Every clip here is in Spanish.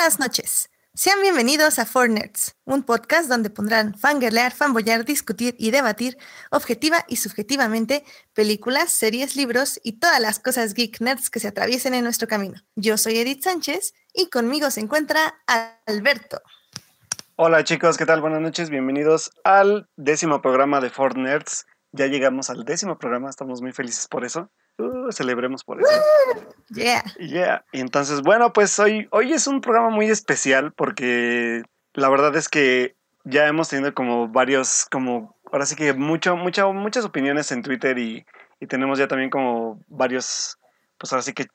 buenas noches. Sean bienvenidos a Four Nerds, un podcast donde pondrán fangirlear, fanboyar, discutir y debatir objetiva y subjetivamente películas, series, libros y todas las cosas geek nerds que se atraviesen en nuestro camino. Yo soy Edith Sánchez y conmigo se encuentra Alberto. Hola chicos, ¿qué tal? Buenas noches, bienvenidos al décimo programa de Four Nerds. Ya llegamos al décimo programa, estamos muy felices por eso. Uh, celebremos por eso. Yeah. Yeah. Y entonces, bueno, pues hoy, hoy es un programa muy especial porque la verdad es que ya hemos tenido como varios, como, ahora sí que mucho, mucha, muchas opiniones en Twitter y, y tenemos ya también como varios, pues ahora sí que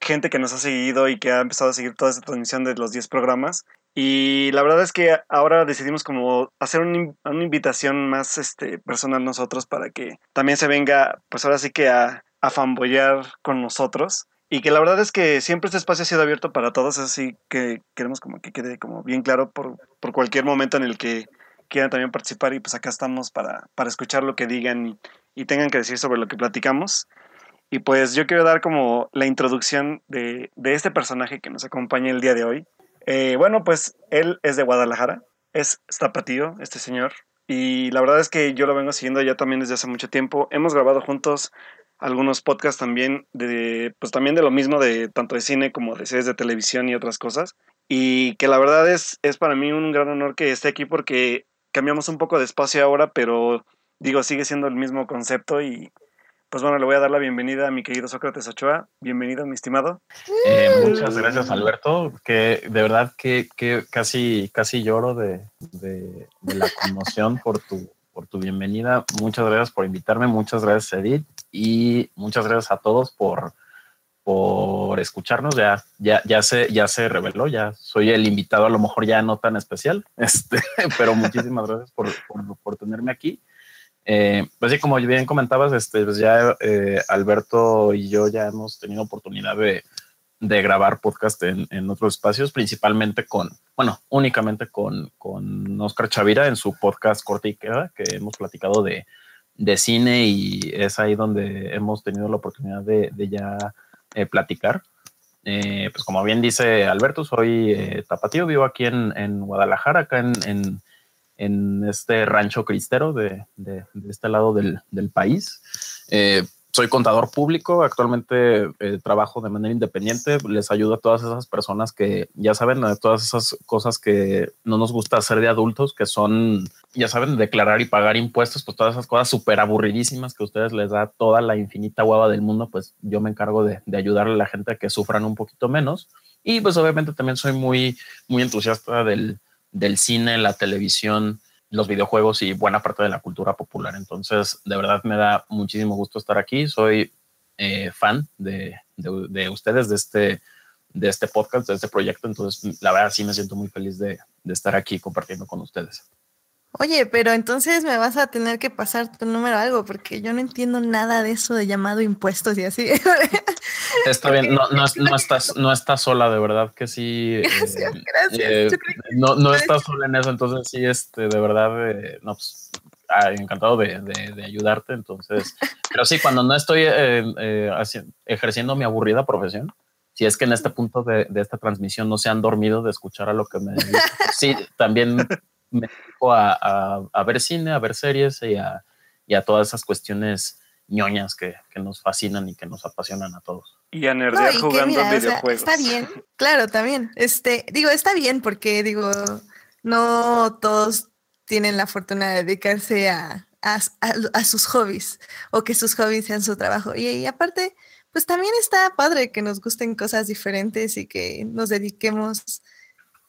gente que nos ha seguido y que ha empezado a seguir toda esta transmisión de los 10 programas. Y la verdad es que ahora decidimos como hacer un- una invitación más este, personal nosotros para que también se venga, pues ahora sí que a, a fanboyar con nosotros. Y que la verdad es que siempre este espacio ha sido abierto para todos, así que queremos como que quede como bien claro por, por cualquier momento en el que quieran también participar y pues acá estamos para, para escuchar lo que digan y, y tengan que decir sobre lo que platicamos. Y pues yo quiero dar como la introducción de, de este personaje que nos acompaña el día de hoy. Eh, bueno, pues él es de Guadalajara, es tapatío, este señor. Y la verdad es que yo lo vengo siguiendo ya también desde hace mucho tiempo. Hemos grabado juntos algunos podcasts también de, pues también de lo mismo, de tanto de cine como de series de televisión y otras cosas. Y que la verdad es, es para mí un gran honor que esté aquí porque cambiamos un poco de espacio ahora, pero digo, sigue siendo el mismo concepto y pues bueno, le voy a dar la bienvenida a mi querido Sócrates Ochoa. Bienvenido, mi estimado. Eh, muchas gracias, Alberto. Que de verdad que, que casi, casi lloro de, de- de la conmoción por tu, por tu bienvenida. Muchas gracias por invitarme. Muchas gracias, Edith. Y muchas gracias a todos por, por escucharnos. Ya, ya, ya se, ya se reveló. Ya soy el invitado, a lo mejor ya no tan especial. Este, pero muchísimas gracias por, por, tenerme aquí. Eh, pues sí, como bien comentabas, este, pues ya eh, Alberto y yo ya hemos tenido oportunidad de, de grabar podcast en, en otros espacios, principalmente con, bueno, únicamente con, con Oscar Chavira en su podcast Corte y Queda, que hemos platicado de, de cine y es ahí donde hemos tenido la oportunidad de, de ya eh, platicar. Eh, pues como bien dice Alberto, soy eh, tapatío, vivo aquí en, en Guadalajara, acá en, en, en este rancho cristero de, de, de este lado del, del país. Soy contador público, actualmente eh, trabajo de manera independiente, les ayudo a todas esas personas que ya saben, todas esas cosas que no nos gusta hacer de adultos, que son, ya saben, declarar y pagar impuestos, pues todas esas cosas súper aburridísimas que a ustedes les da toda la infinita hueva del mundo, pues yo me encargo de, de ayudarle a la gente a que sufran un poquito menos. Y pues obviamente también soy muy, muy entusiasta del, del cine, la televisión, los videojuegos y buena parte de la cultura popular. Entonces, de verdad me da muchísimo gusto estar aquí. Soy eh, fan de, de, de, ustedes, de este, de este podcast, de este proyecto. Entonces, la verdad sí me siento muy feliz de, de estar aquí compartiendo con ustedes. Oye, pero entonces me vas a tener que pasar tu número algo, porque yo no entiendo nada de eso de llamado impuestos y así. Está bien, no, no, no, estás, no estás sola, de verdad que sí. Gracias, eh, gracias. eh, no, no estás sola en eso, entonces sí, este, de verdad, eh, no, pues, ah, encantado de, de- de ayudarte. Entonces, pero sí, cuando no estoy eh, eh, haci- ejerciendo mi aburrida profesión, si es que en este punto de, de esta transmisión no se han dormido de escuchar a lo que me sí, también me dedico a, a- a ver cine, a ver series y a, y a todas esas cuestiones ñoñas que, que nos fascinan y que nos apasionan a todos. Y a No, nerdear y jugando mira, o sea, videojuegos. está bien, claro, también. Este, digo, está bien porque digo, no todos tienen la fortuna de dedicarse a, a, a- a sus hobbies o que sus hobbies sean su trabajo. Y, y aparte, pues también está padre que nos gusten cosas diferentes y que nos dediquemos,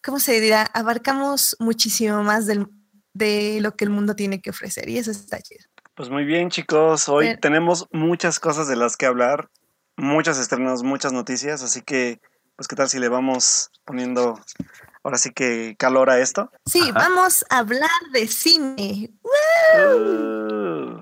¿cómo se dirá? Abarcamos muchísimo más del, de lo que el mundo tiene que ofrecer y eso está chido. Pues muy bien, chicos. Hoy Pero- tenemos muchas cosas de las que hablar, muchos estrenos, muchas noticias, así que, pues, ¿qué tal si le vamos poniendo ahora sí que calor a esto? Sí, Ajá. vamos a hablar de cine. Uh.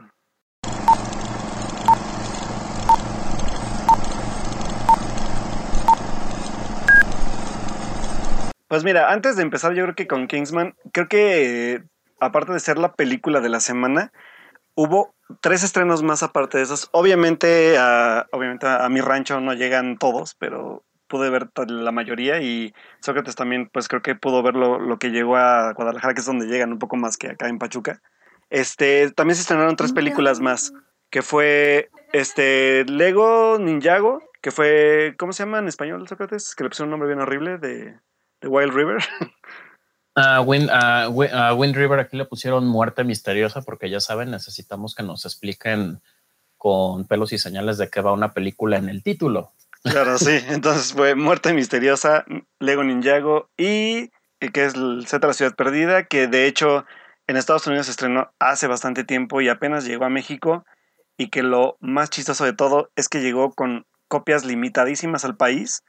Pues mira, antes de empezar, yo creo que con Kingsman, creo que eh, aparte de ser la película de la semana, hubo tres estrenos más aparte de esos. Obviamente, a, obviamente a, mi rancho no llegan todos, pero pude ver la mayoría y Sócrates también, pues creo que pudo ver lo, que llegó a Guadalajara, que es donde llegan un poco más que acá en Pachuca. Este, también se estrenaron tres películas más, que fue este Lego Ninjago, que fue, ¿cómo se llama en español, Sócrates? Que le pusieron un nombre bien horrible de, de Wild River. A Wind, River aquí le pusieron muerte misteriosa porque ya saben, necesitamos que nos expliquen con pelos y señales de qué va una película en el título. Claro, sí. Entonces fue Muerte Misteriosa, Lego Ninjago y que es el Z La Ciudad Perdida, que de hecho en Estados Unidos se estrenó hace bastante tiempo y apenas llegó a México y que lo más chistoso de todo es que llegó con copias limitadísimas al país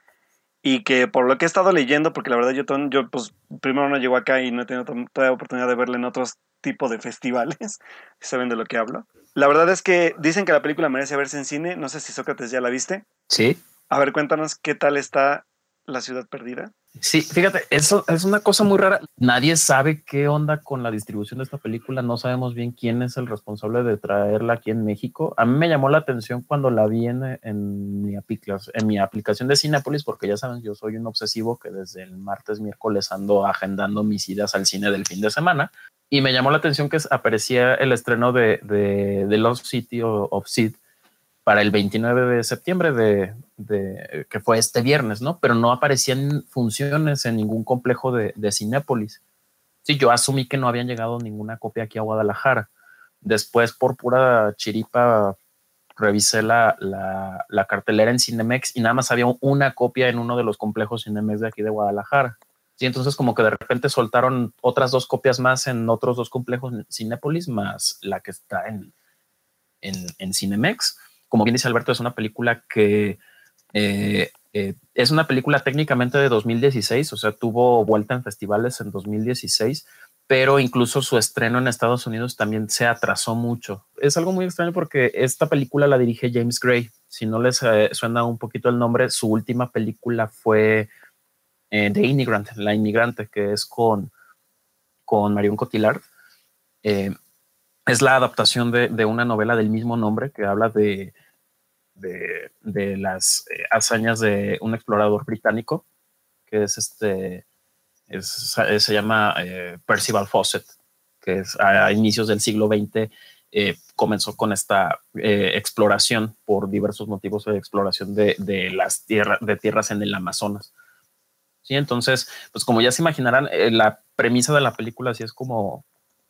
y que por lo que he estado leyendo, porque la verdad yo, yo pues primero no llego acá y no he tenido toda oportunidad de verla en otros tipos de festivales, si saben de lo que hablo. La verdad es que dicen que la película merece verse en cine, no sé si Sócrates ya la viste. Sí. A ver, cuéntanos qué tal está La Ciudad Perdida. Sí, fíjate, eso es una cosa muy rara. Nadie sabe qué onda con la distribución de esta película. No sabemos bien quién es el responsable de traerla aquí en México. A mí me llamó la atención cuando la vi en, mi, en mi aplicación de Cinepolis, porque ya saben, yo soy un obsesivo que desde el martes, miércoles ando agendando mis idas al cine del fin de semana. Y me llamó la atención que aparecía el estreno de, de, de Lost City of Sid para el 29 de septiembre de, que fue este viernes, ¿no? Pero no aparecían funciones en ningún complejo de, de Cinépolis. Sí, yo asumí que no habían llegado ninguna copia aquí a Guadalajara. Después, por pura chiripa, revisé la, la, cartelera en Cinemex y nada más había una copia en uno de los complejos Cinemex de aquí de Guadalajara. Sí, entonces como que de repente soltaron otras dos copias más en otros dos complejos Cinépolis, más la que está en, en, en Cinemex como bien dice Alberto, es una película que eh, eh, es una película técnicamente de 2016, o sea, tuvo vuelta en festivales en 2016, pero incluso su estreno en Estados Unidos también se atrasó mucho. Es algo muy extraño porque esta película la dirige James Gray. Si no les eh, suena un poquito el nombre, su última película fue The Immigrant, La Inmigrante, que es con, con Marion Cotillard es la adaptación de, una novela del mismo nombre que habla de, de, las eh, hazañas de un explorador británico que es este, se llama eh, Percival Fawcett, que es a, inicios del siglo XX eh, comenzó con esta exploración por diversos motivos de exploración de, las tierras de tierras en el Amazonas. Entonces, pues como ya se imaginarán, la premisa de la película sí es como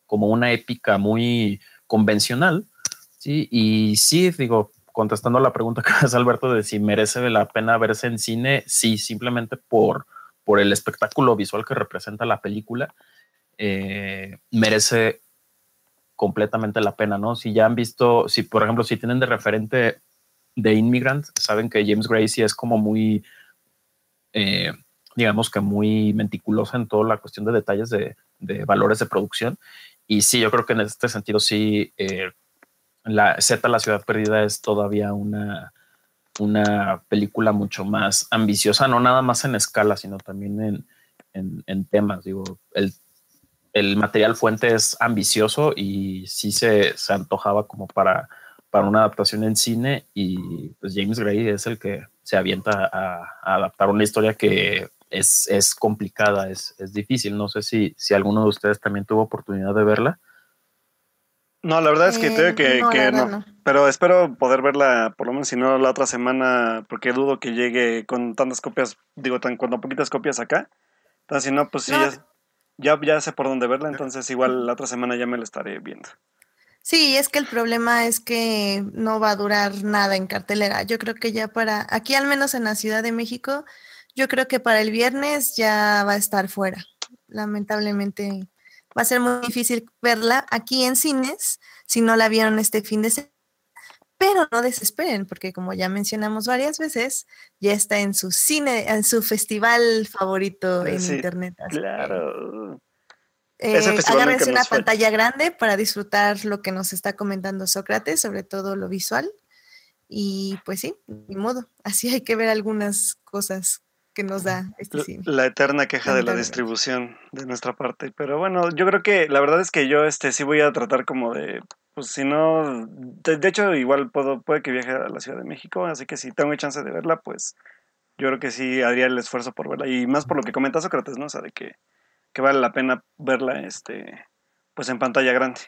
como una épica muy convencional. Sí, y sí, digo, contestando la pregunta que hace Alberto de si merece la pena verse en cine, sí, simplemente por, por el espectáculo visual que representa la película, eh, merece completamente la pena, ¿no? Si ya han visto, si por ejemplo, si tienen de referente de Immigrant, saben que James Gracie es como muy, eh, digamos que muy meticuloso en toda la cuestión de detalles de, de valores de producción y sí, yo creo que en este sentido sí, eh, la Z, La Ciudad Perdida es todavía una, una película mucho más ambiciosa, no nada más en escala, sino también en, en, temas. Digo, el, el, material fuente es ambicioso y sí se, se antojaba como para, para una adaptación en cine y pues James Gray es el que se avienta a adaptar una historia que es, complicada, es, difícil. No sé si, si alguno de ustedes también tuvo oportunidad de verla. No, la verdad es que tengo que, eh, no, Pero espero poder verla, por lo menos si no la otra semana, porque dudo que llegue con tantas copias, digo, tan con poquitas copias acá. Entonces, si no, pues sí, ya, ya, sé por dónde verla, entonces igual la otra semana ya me la estaré viendo. Sí, es que el problema es que no va a durar nada en cartelera. Yo creo que ya para, aquí al menos en la Ciudad de México, yo creo que para el viernes ya va a estar fuera. Lamentablemente va a ser muy difícil verla aquí en cines si no la vieron este fin de semana. Pero no desesperen, porque como ya mencionamos varias veces, ya está en su cine, en su festival favorito en internet. claro. Eh, agárrense una pantalla grande para disfrutar lo que nos está comentando Sócrates, sobre todo lo visual. Y pues sí, ni modo. Así hay que ver algunas cosas que nos da este cine. La eterna queja de la distribución de nuestra parte. Pero bueno, yo creo que la verdad es que yo este sí voy a tratar como de, pues si no, de, hecho igual puedo, puede que viaje a la Ciudad de México, así que si tengo chance de verla, pues yo creo que sí haría el esfuerzo por verla. Y más por lo que comenta Sócrates, ¿no? O sea, de que, que vale la pena verla este, pues en pantalla grande.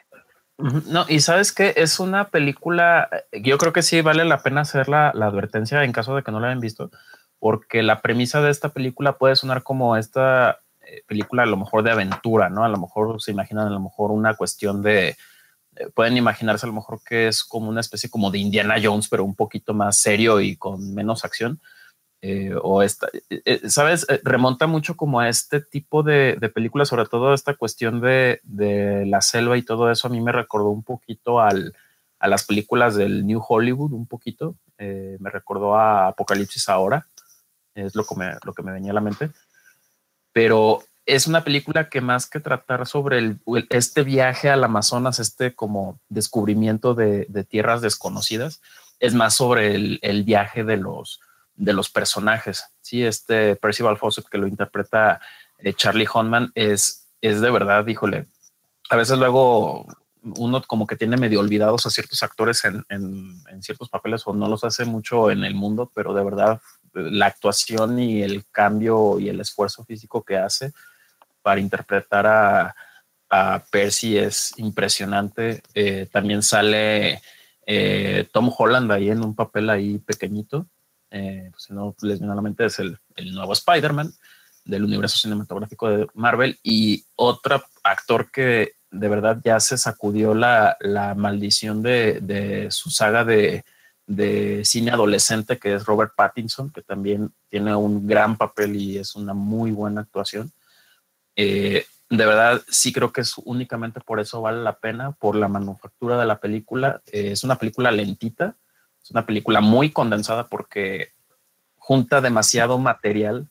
No, y sabes que es una película, yo creo que sí vale la pena hacer la, la, advertencia en caso de que no la hayan visto, porque la premisa de esta película puede sonar como esta eh, película a lo mejor de aventura, ¿no? A lo mejor se imaginan a lo mejor una cuestión de, eh, pueden imaginarse a lo mejor que es como una especie como de Indiana Jones, pero un poquito más serio y con menos acción. Eh, o esta, sabes, remonta mucho como a este tipo de, películas, sobre todo esta cuestión de, de, la selva y todo eso. A mí me recordó un poquito al, a las películas del New Hollywood, un poquito. me recordó a Apocalipsis ahora, es lo que me, lo que me venía a la mente. Pero es una película que más que tratar sobre el, este viaje al Amazonas, este como descubrimiento de, de tierras desconocidas, es más sobre el, el, viaje de los, de los personajes. Sí, este Percival Fawcett que lo interpreta eh, Charlie Hunnam es, es de verdad, híjole, a veces luego uno como que tiene medio olvidados a ciertos actores en, en, ciertos papeles o no los hace mucho en el mundo, pero de verdad la actuación y el cambio y el esfuerzo físico que hace para interpretar a, a Percy es impresionante. Eh, también sale eh, Tom Holland ahí en un papel ahí pequeñito. Eh, pues, si no les viene a la mente, es el, el nuevo Spider-Man del universo cinematográfico de Marvel y otro actor que de verdad ya se sacudió la, la maldición de, de, su saga de, de, cine adolescente, que es Robert Pattinson, que también tiene un gran papel y es una muy buena actuación. Eh, de verdad, sí creo que es únicamente por eso vale la pena, por la manufactura de la película. Eh, es una película lentita, es una película muy condensada porque junta demasiado material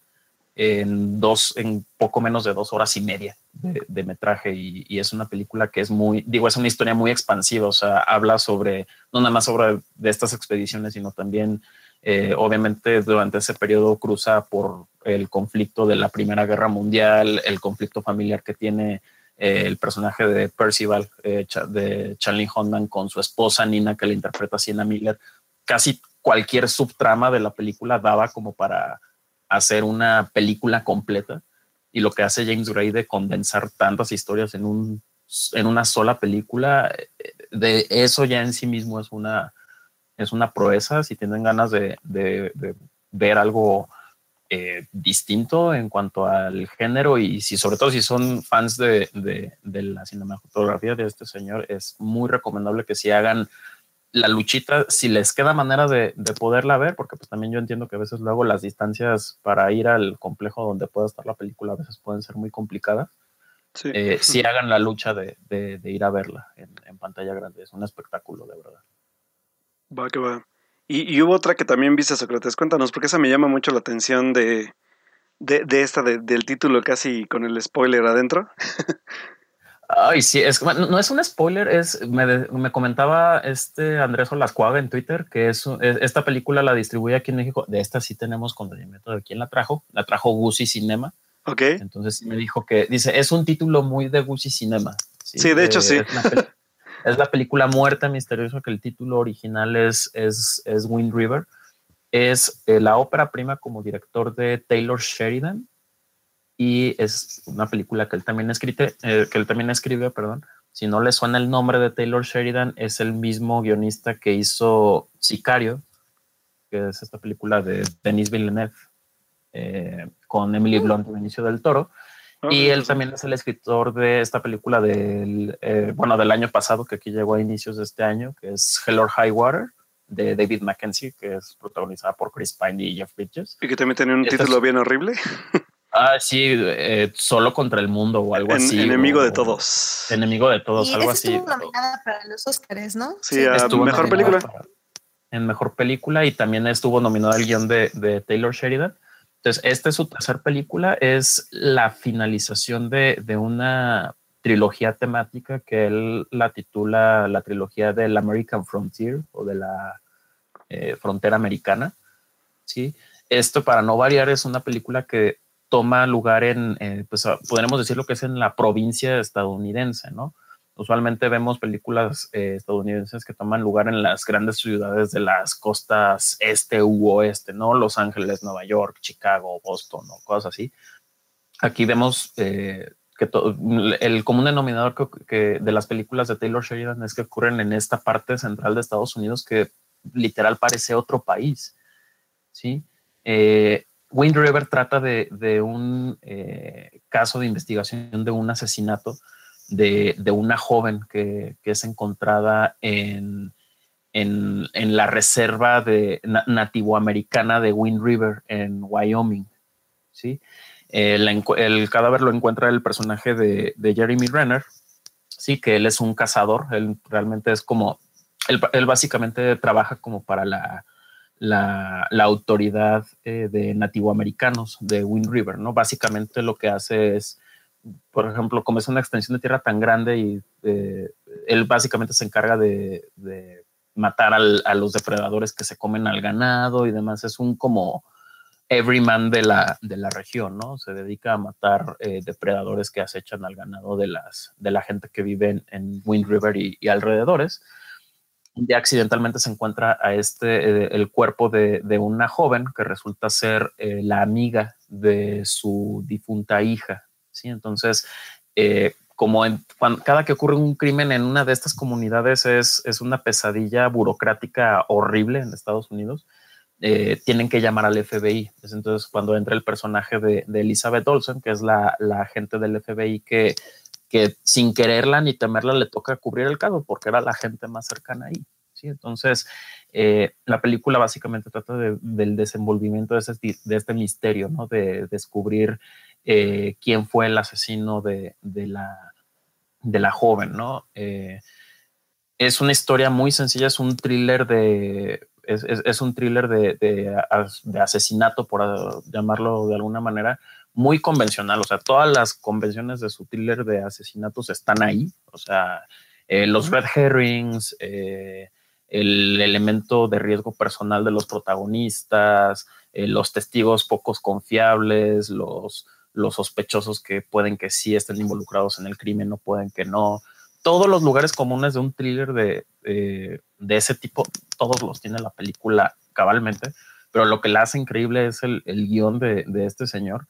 en dos, en poco menos de dos horas y media de, metraje y, es una película que es muy, digo, es una historia muy expansiva, o sea, habla sobre, no nada más sobre de estas expediciones, sino también, eh, obviamente, durante ese periodo cruza por el conflicto de la Primera Guerra Mundial, el conflicto familiar que tiene eh, el personaje de Percival, eh, de Charlie Hunnam con su esposa Nina, que le interpreta Sienna Miller. Casi cualquier subtrama de la película daba como para hacer una película completa y lo que hace James Gray de condensar tantas historias en, un, en una sola película, de eso ya en sí mismo es una, es una proeza. Si tienen ganas de, de, de ver algo eh, distinto en cuanto al género y si sobre todo si son fans de, de, la cinematografía de este señor, es muy recomendable que si hagan la luchita, si les queda manera de, de, poderla ver, porque pues también yo entiendo que a veces luego las distancias para ir al complejo donde pueda estar la película a veces pueden ser muy complicadas. Sí. Eh, si hagan la lucha de, de, de ir a verla en, en, pantalla grande, es un espectáculo de verdad. Va que va. Y, y hubo otra que también viste, Sócrates, cuéntanos, porque esa me llama mucho la atención de, de esta, del título casi con el spoiler adentro. Ay, sí, es, no es un spoiler, es, me, me, comentaba este Andrés Olascuaga en Twitter que es, es, esta película la distribuye aquí en México. De esta sí tenemos conocimiento de quién la trajo. La trajo Gucci Cinema. Ok. Entonces me dijo que, dice, es un título muy de Gucci Cinema. Sí, sí de hecho sí. Es la, es la, película Muerte Misteriosa, que el título original es, es, es Wind River. Es eh, la ópera prima como director de Taylor Sheridan y es una película que él también escribe, eh, que él también escribe, perdón. Si no le suena el nombre de Taylor Sheridan, es el mismo guionista que hizo Sicario, que es esta película de Denis Villeneuve eh, con Emily Blunt y Benicio del Toro. y él también es el escritor de esta película del, eh, bueno, del año pasado, que aquí llegó a inicios de este año, que es Hell or High Water, de David Mackenzie, que es protagonizada por Chris Pine y Jeff Bridges. Y que también tiene un título es, bien horrible. Ah, sí, eh, solo contra el mundo o algo en, así. Enemigo o, de todos. Enemigo de todos, y algo así. Estuvo nominada para los Oscars, ¿no? Sí, sí. estuvo mejor película. Para, en mejor película y también estuvo nominado al guion de, de, Taylor Sheridan. Entonces, esta es su tercera película, es la finalización de, de una trilogía temática que él la titula la trilogía del American Frontier o de la eh, frontera americana. ¿sí? Esto, para no variar, es una película que toma lugar en, eh, pues podremos decir lo que es en la provincia estadounidense, ¿no? Usualmente vemos películas eh, estadounidenses que toman lugar en las grandes ciudades de las costas este u oeste, ¿no? Los Ángeles, Nueva York, Chicago, Boston o cosas así. Aquí vemos eh, que el común denominador de las películas de Taylor Sheridan es que ocurren en esta parte central de Estados Unidos que literal parece otro país. ¿sí? Eh, Wind River trata de, un eh, caso de investigación de un asesinato de, una joven que, es encontrada en, la reserva nativoamericana de Wind River en Wyoming. ¿sí? el, cadáver lo encuentra el personaje de, Jeremy Renner, sí, que él es un cazador, él realmente es como, él, básicamente trabaja como para la, la, autoridad eh, de nativoamericanos de Wind River, ¿no? Básicamente lo que hace es, por ejemplo, como es una extensión de tierra tan grande y eh, él básicamente se encarga de, matar a los depredadores que se comen al ganado y demás, es un como everyman de la, de la región, ¿no? Se dedica a matar eh, depredadores que acechan al ganado de, las, de la gente que vive en, Wind River y, alrededores. Día accidentalmente se encuentra a este, eh, el cuerpo de, una joven que resulta ser eh, la amiga de su difunta hija, ¿sí? Entonces, como en, cada que ocurre un crimen en una de estas comunidades es, es una pesadilla burocrática horrible en Estados Unidos eh, tienen que llamar al FBI. entonces cuando entra el personaje de, Elizabeth Olsen, que es la, agente del FBI que, que sin quererla ni temerla le toca cubrir el caso porque era la gente más cercana ahí. ¿sí? Entonces, eh, la película básicamente trata del desenvolvimiento de, de, este misterio, ¿no? de descubrir eh, quién fue el asesino de, la, de la joven. ¿no? es una historia muy sencilla, es un thriller de es, un thriller de, asesinato, por llamarlo de alguna manera, muy convencional. O sea, todas las convenciones de su thriller de asesinatos están ahí. O sea, eh, los red herrings, eh, el elemento de riesgo personal de los protagonistas, eh, los testigos pocos confiables, los, los sospechosos que pueden que sí estén involucrados en el crimen, no pueden que no todos los lugares comunes de un thriller de, de ese tipo, todos los tiene la película cabalmente, pero lo que la hace increíble es el, el guion de, de, este señor,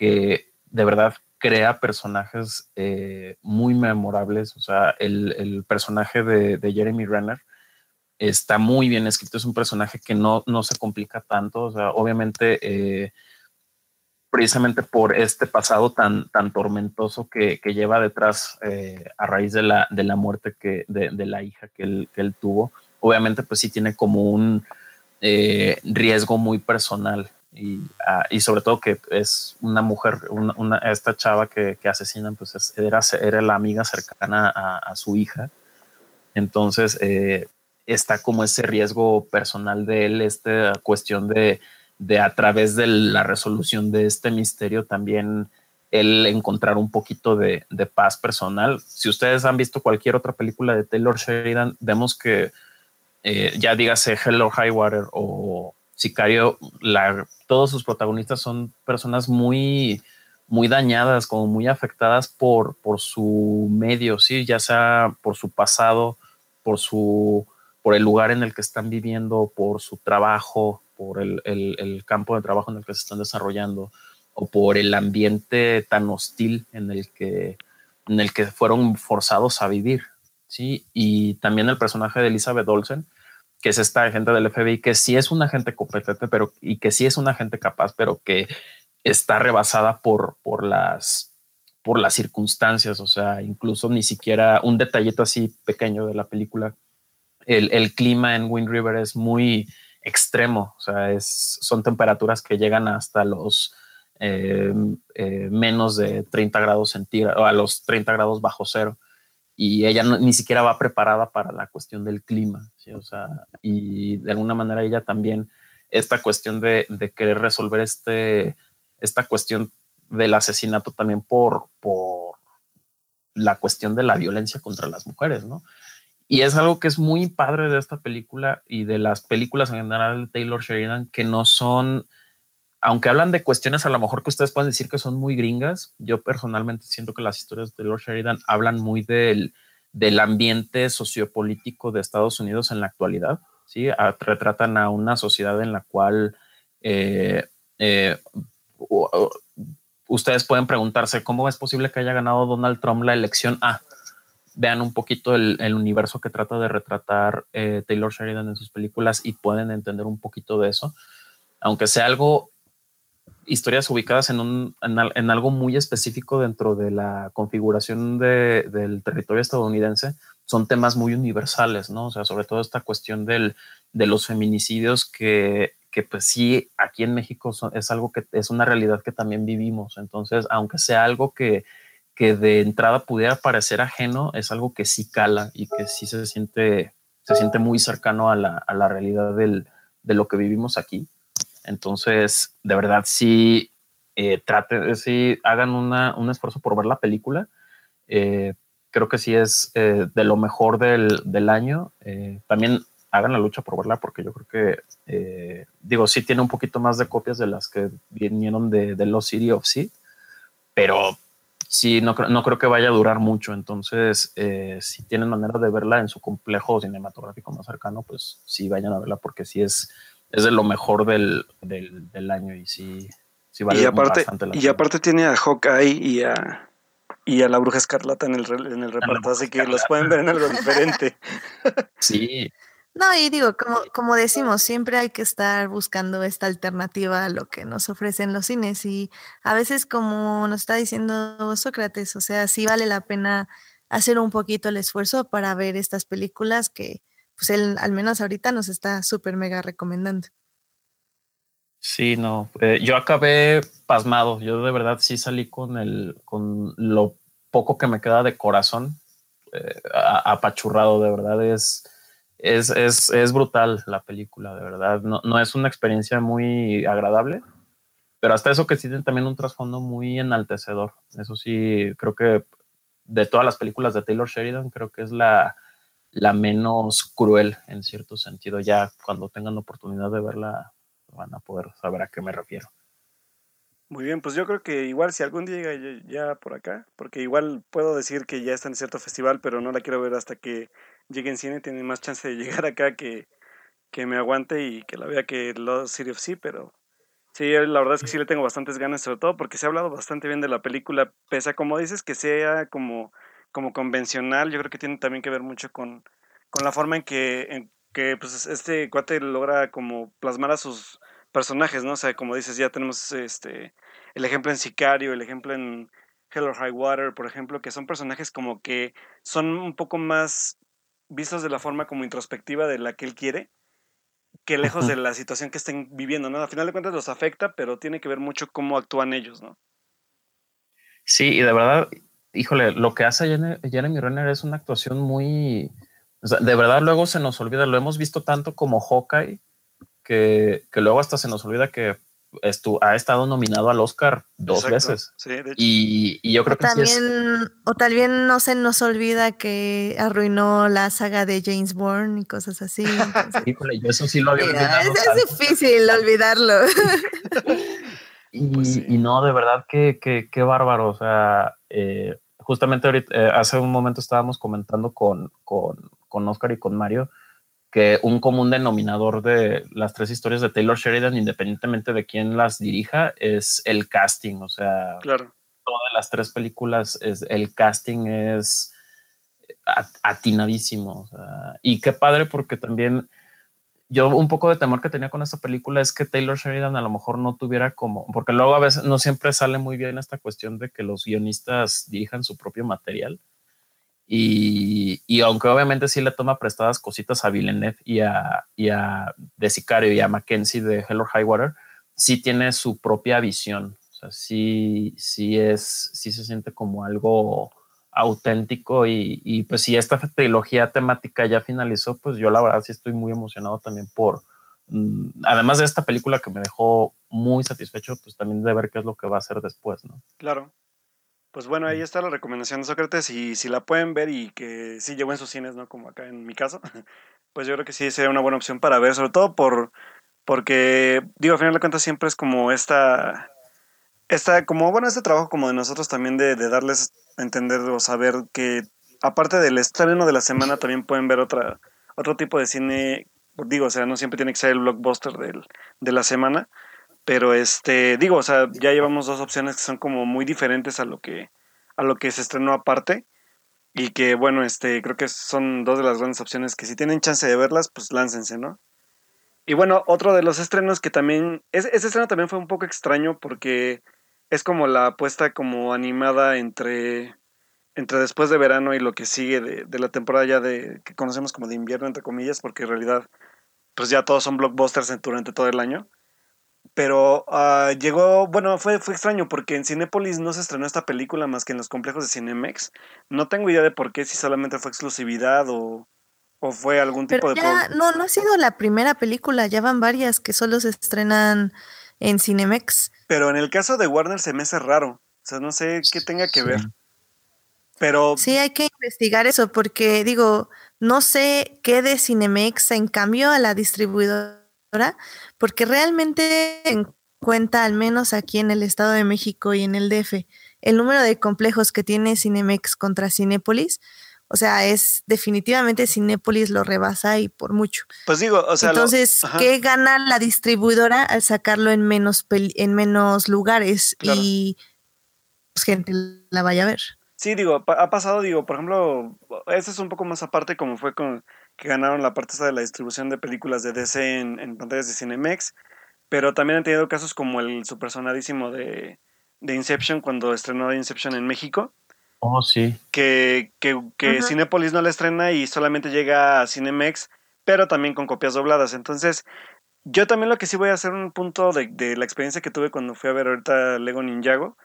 que de verdad crea personajes eh, muy memorables. O sea, el, el personaje de, Jeremy Renner está muy bien escrito, es un personaje que no, no se complica tanto. O sea, obviamente... Eh, precisamente por este pasado tan, tan tormentoso que, que lleva detrás eh, a raíz de la, de la muerte que, de, de la hija que él, que él, tuvo. Obviamente, pues sí tiene como un riesgo muy personal y, ah, y, sobre todo que es una mujer, una, esta chava que, que asesinan, pues era, era la amiga cercana a, a su hija. Entonces, eh, está como ese riesgo personal de él, esta cuestión de de a través de la resolución de este misterio también el encontrar un poquito de, paz personal. Si ustedes han visto cualquier otra película de Taylor Sheridan, vemos que eh, ya dígase Hello High Water o Sicario, todos sus protagonistas son personas muy, muy dañadas, como muy afectadas por, por su medio, ¿sí? ya sea por su pasado, por, su, por el lugar en el que están viviendo, por su trabajo, por el, campo de trabajo en el que se están desarrollando o por el ambiente tan hostil en el que, en el que fueron forzados a vivir. ¿sí? Y también el personaje de Elizabeth Olsen, que es esta agente del FBI, que sí es una agente competente pero, y que sí es una agente capaz, pero que está rebasada por, por, las, por las circunstancias. O sea, incluso ni siquiera un detallito así pequeño de la película. El, clima en Wind River es muy, extremo, o sea, es, son temperaturas que llegan hasta los eh, eh, menos de 30 grados centígrados, a los 30 grados bajo cero, y ella ni siquiera va preparada para la cuestión del clima, o sea, y de alguna manera ella también, esta cuestión de, de querer resolver este, esta cuestión del asesinato también por, por la cuestión de la violencia contra las mujeres, ¿no? Y es algo que es muy padre de esta película y de las películas en general de Taylor Sheridan, que no son, aunque hablan de cuestiones a lo mejor que ustedes pueden decir que son muy gringas, yo personalmente siento que las historias de Taylor Sheridan hablan muy del, del ambiente sociopolítico de Estados Unidos en la actualidad. ¿sí? retratan a una sociedad en la cual eh, eh, ustedes pueden preguntarse cómo es posible que haya ganado Donald Trump la elección. Ah, vean un poquito el, universo que trata de retratar eh, Taylor Sheridan en sus películas y pueden entender un poquito de eso. Aunque sea algo, historias ubicadas en, un, en, algo muy específico dentro de la configuración del territorio estadounidense, son temas muy universales, ¿no? O sea, sobre todo esta cuestión del, de los feminicidios que, que, pues sí, aquí en México es algo que es una realidad que también vivimos. Entonces, aunque sea algo que, que de entrada pudiera parecer ajeno, es algo que sí cala y que sí se siente, se siente muy cercano a la, a la realidad del, de lo que vivimos aquí. Entonces, de verdad, sí, eh, trate, sí hagan una, un esfuerzo por ver la película. Eh, creo que sí es eh, de lo mejor del, del año. También hagan la lucha por verla porque yo creo que, digo, sí tiene un poquito más de copias de las que vinieron de, de Los City of Sea, pero sí, no, no creo que vaya a durar mucho. Entonces, si tienen manera de verla en su complejo cinematográfico más cercano, pues sí vayan a verla porque sí es, es de lo mejor del, del, del año y sí, sí vale y aparte, bastante la Y aparte tiene a Hawkeye y a y a la bruja escarlata en el, en el reparto, así que los pueden ver en algo diferente. sí. No, y digo, como, como decimos, siempre hay que estar buscando esta alternativa a lo que nos ofrecen los cines. Y a veces, como nos está diciendo Sócrates, o sea, sí vale la pena hacer un poquito el esfuerzo para ver estas películas que, pues él al menos ahorita nos está súper mega recomendando. Sí, no. Eh, yo acabé pasmado. Yo de verdad sí salí con el, con lo poco que me queda de corazón, eh, apachurrado, de verdad es, es, es, es, brutal la película, de verdad. No, no, es una experiencia muy agradable, pero hasta eso que tiene también un trasfondo muy enaltecedor. Eso sí, creo que de todas las películas de Taylor Sheridan, creo que es la, la menos cruel en cierto sentido. Ya cuando tengan la oportunidad de verla, van a poder saber a qué me refiero. Muy bien, pues yo creo que igual si algún día llega ya por acá, porque igual puedo decir que ya está en cierto festival, pero no la quiero ver hasta que llegue en cine, tiene más chance de llegar acá que, que me aguante y que la vea que Lost City of Sea, pero sí, la verdad es que sí le tengo bastantes ganas, sobre todo porque se ha hablado bastante bien de la película, pese a como dices que sea como, como convencional, yo creo que tiene también que ver mucho con, con la forma en que, en que pues, este cuate logra como plasmar a sus personajes, ¿no? O sea, como dices, ya tenemos este el ejemplo en Sicario, el ejemplo en Hell or High Water, por ejemplo, que son personajes como que son un poco más vistos de la forma como introspectiva de la que él quiere, que lejos de la situación que estén viviendo, ¿no? Al final de cuentas los afecta, pero tiene que ver mucho cómo actúan ellos, ¿no? Sí, y de verdad, híjole, lo que hace Jeremy Renner es una actuación muy... de verdad luego se nos olvida, lo hemos visto tanto como Hawkeye, que, luego hasta se nos olvida que ha estado nominado al Oscar dos veces. y, yo creo que también, O también no se nos olvida que arruinó la saga de James Bourne y cosas así. Híjole, yo eso sí lo había olvidado. Es, difícil olvidarlo. Pues y, no, de verdad que, que, bárbaro. O sea, eh, justamente ahorita, eh, hace un momento estábamos comentando con, con, con Oscar y con Mario que un común denominador de las tres historias de Taylor Sheridan, independientemente de quién las dirija, es el casting. O sea, claro. todas las tres películas, es, el casting es atinadísimo. y qué padre porque también yo un poco de temor que tenía con esta película es que Taylor Sheridan a lo mejor no tuviera como, porque luego a veces no siempre sale muy bien esta cuestión de que los guionistas dirijan su propio material y, aunque obviamente sí le toma prestadas cositas a Villeneuve y a, y a de Sicario y a Mackenzie de Hell or High Water, sí tiene su propia visión. O sea, sí, sí es, sí se siente como algo auténtico y, y, pues si esta trilogía temática ya finalizó, pues yo la verdad sí estoy muy emocionado también por, mm, además de esta película que me dejó muy satisfecho, pues también de ver qué es lo que va a hacer después, ¿no? Claro. Pues bueno, ahí está la recomendación de Sócrates y si la pueden ver y que sí llegó en sus cines, ¿no? Como acá en mi caso, pues yo creo que sí sería una buena opción para ver, sobre todo por porque digo, al final de cuentas siempre es como esta esta como bueno, este trabajo como de nosotros también de, de darles a entender o saber que aparte del estreno de la semana, también pueden ver otra, otro tipo de cine. Digo, o sea, no siempre tiene que ser el blockbuster del, de la semana. Pero este, digo, o sea, ya llevamos dos opciones que son como muy diferentes a lo que, a lo que se estrenó aparte. Y que bueno, este, creo que son dos de las grandes opciones que si tienen chance de verlas, pues láncense, ¿no? Y bueno, otro de los estrenos que también, ese, estreno también fue un poco extraño porque es como la apuesta como animada entre, entre después de verano y lo que sigue de, de la temporada ya de, que conocemos como de invierno, entre comillas, porque en realidad pues ya todos son blockbusters durante todo el año. Pero uh, llegó, bueno, fue, fue extraño porque en Cinépolis no se estrenó esta película más que en los complejos de Cinemex. No tengo idea de por qué, si solamente fue exclusividad o, o fue algún tipo Pero de... ya, no, no ha sido la primera película, ya van varias que solo se estrenan en Cinemex. Pero en el caso de Warner se me hace raro. O sea, no sé qué tenga que ver. Pero... Sí, hay que investigar eso porque digo, no sé qué de Cinemex en cambio a la distribuidora porque realmente en cuenta, al menos aquí en el Estado de México y en el DF, el número de complejos que tiene Cinemex contra Cinépolis, o sea, es definitivamente Cinépolis lo rebasa y por mucho. Pues digo, o sea, entonces, lo, ¿qué gana la distribuidora al sacarlo en menos en menos lugares claro. y pues, gente la vaya a ver? Sí, digo, ha pasado, digo, por ejemplo, ese es un poco más aparte como fue con que ganaron la parte de la distribución de películas de DC en, en, pantallas de Cinemex, pero también han tenido casos como el supersonadísimo de, de Inception cuando estrenó Inception en México. Oh, sí. Que, que, que uh -huh. Cinepolis no la estrena y solamente llega a Cinemex, pero también con copias dobladas. Entonces, yo también lo que sí voy a hacer un punto de, de la experiencia que tuve cuando fui a ver ahorita Lego Ninjago,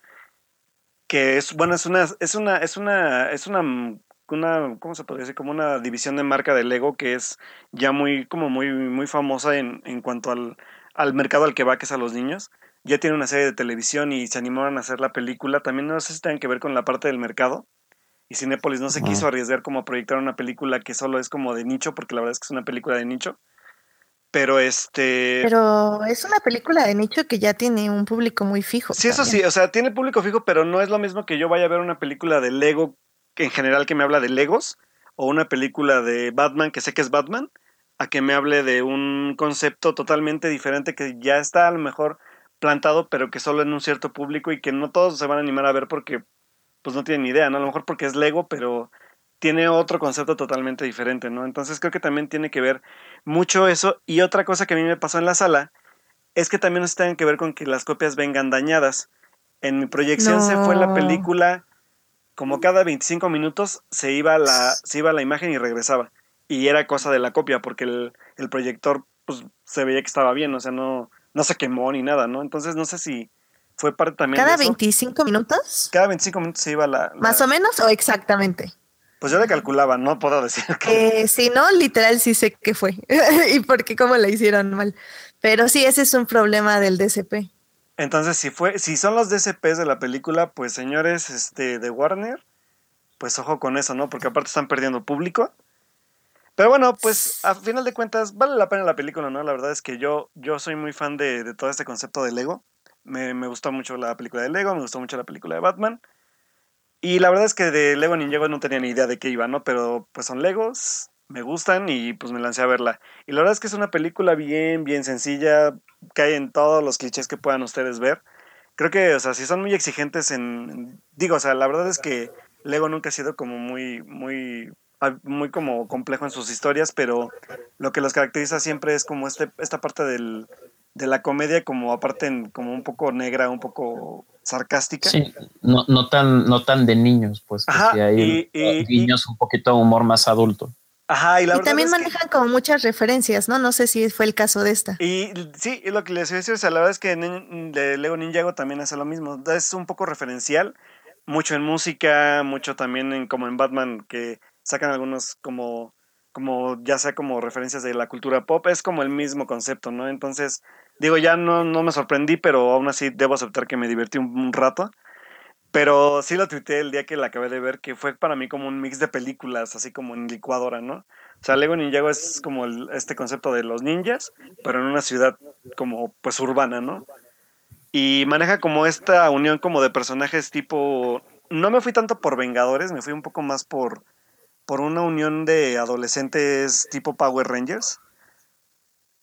que es, bueno, es una, es una, es una, es una una, ¿cómo se podría decir? Como una división de marca de Lego que es ya muy, como muy, muy famosa en, en cuanto al, al mercado al que va, que es a los niños. Ya tiene una serie de televisión y se animaron a hacer la película. También no sé si tienen que ver con la parte del mercado. Y Cinépolis no se uh -huh. quiso arriesgar como a proyectar una película que solo es como de nicho, porque la verdad es que es una película de nicho. Pero este. Pero es una película de nicho que ya tiene un público muy fijo. Sí, también. eso sí, o sea, tiene público fijo, pero no es lo mismo que yo vaya a ver una película de Lego en general que me habla de Legos o una película de Batman que sé que es Batman a que me hable de un concepto totalmente diferente que ya está a lo mejor plantado pero que solo en un cierto público y que no todos se van a animar a ver porque pues no tienen idea, ¿no? A lo mejor porque es Lego pero tiene otro concepto totalmente diferente, ¿no? Entonces creo que también tiene que ver mucho eso y otra cosa que a mí me pasó en la sala es que también nos tienen que ver con que las copias vengan dañadas. En mi proyección no. se fue la película como cada 25 minutos se iba la, se iba la imagen y regresaba. Y era cosa de la copia, porque el, el proyector pues, se veía que estaba bien, o sea, no, no se quemó ni nada, ¿no? Entonces no sé si fue parte también. ¿Cada de eso. 25 minutos? Cada 25 minutos se iba la, la, ¿Más o menos o exactamente? Pues yo le calculaba, no puedo decir que. Eh, si no, literal sí sé qué fue. y por qué cómo la hicieron mal. Pero sí, ese es un problema del DCP. Entonces, si fue, si son los DCPs de la película, pues señores este, de Warner, pues ojo con eso, ¿no? Porque aparte están perdiendo público. Pero bueno, pues a final de cuentas, vale la pena la película, ¿no? La verdad es que yo, yo soy muy fan de, de todo este concepto de Lego. Me, me, gustó mucho la película de Lego, me gustó mucho la película de Batman. Y la verdad es que de Lego Ninjago no tenía ni idea de qué iba, ¿no? Pero pues son Legos, me gustan y pues me lancé a verla. Y la verdad es que es una película bien, bien sencilla, cae en todos los clichés que puedan ustedes ver. Creo que, o sea, si son muy exigentes en... Digo, o sea, la verdad es que Lego nunca ha sido como muy, muy, muy como complejo en sus historias, pero lo que los caracteriza siempre es como este, esta parte del, de la comedia como aparte en, como un poco negra, un poco sarcástica. Sí, no, no, tan, no tan de niños, pues. Ajá, hay y, y, niños un poquito de humor más adulto. Ajá, y, la y también es manejan que... como muchas referencias, ¿no? No sé si fue el caso de esta. Y sí, y lo que les iba a decir, o sea, la verdad es que de Lego Ninjago también hace lo mismo. Es un poco referencial, mucho en música, mucho también en como en Batman, que sacan algunos como, como ya sea como referencias de la cultura pop, es como el mismo concepto, ¿no? Entonces, digo, ya no, no me sorprendí, pero aún así debo aceptar que me divertí un, rato. Pero sí lo tuiteé el día que la acabé de ver, que fue para mí como un mix de películas, así como en licuadora, ¿no? O sea, Lego Ninjago es como el, este concepto de los ninjas, pero en una ciudad como pues urbana, ¿no? Y maneja como esta unión como de personajes tipo... No me fui tanto por Vengadores, me fui un poco más por por una unión de adolescentes tipo Power Rangers.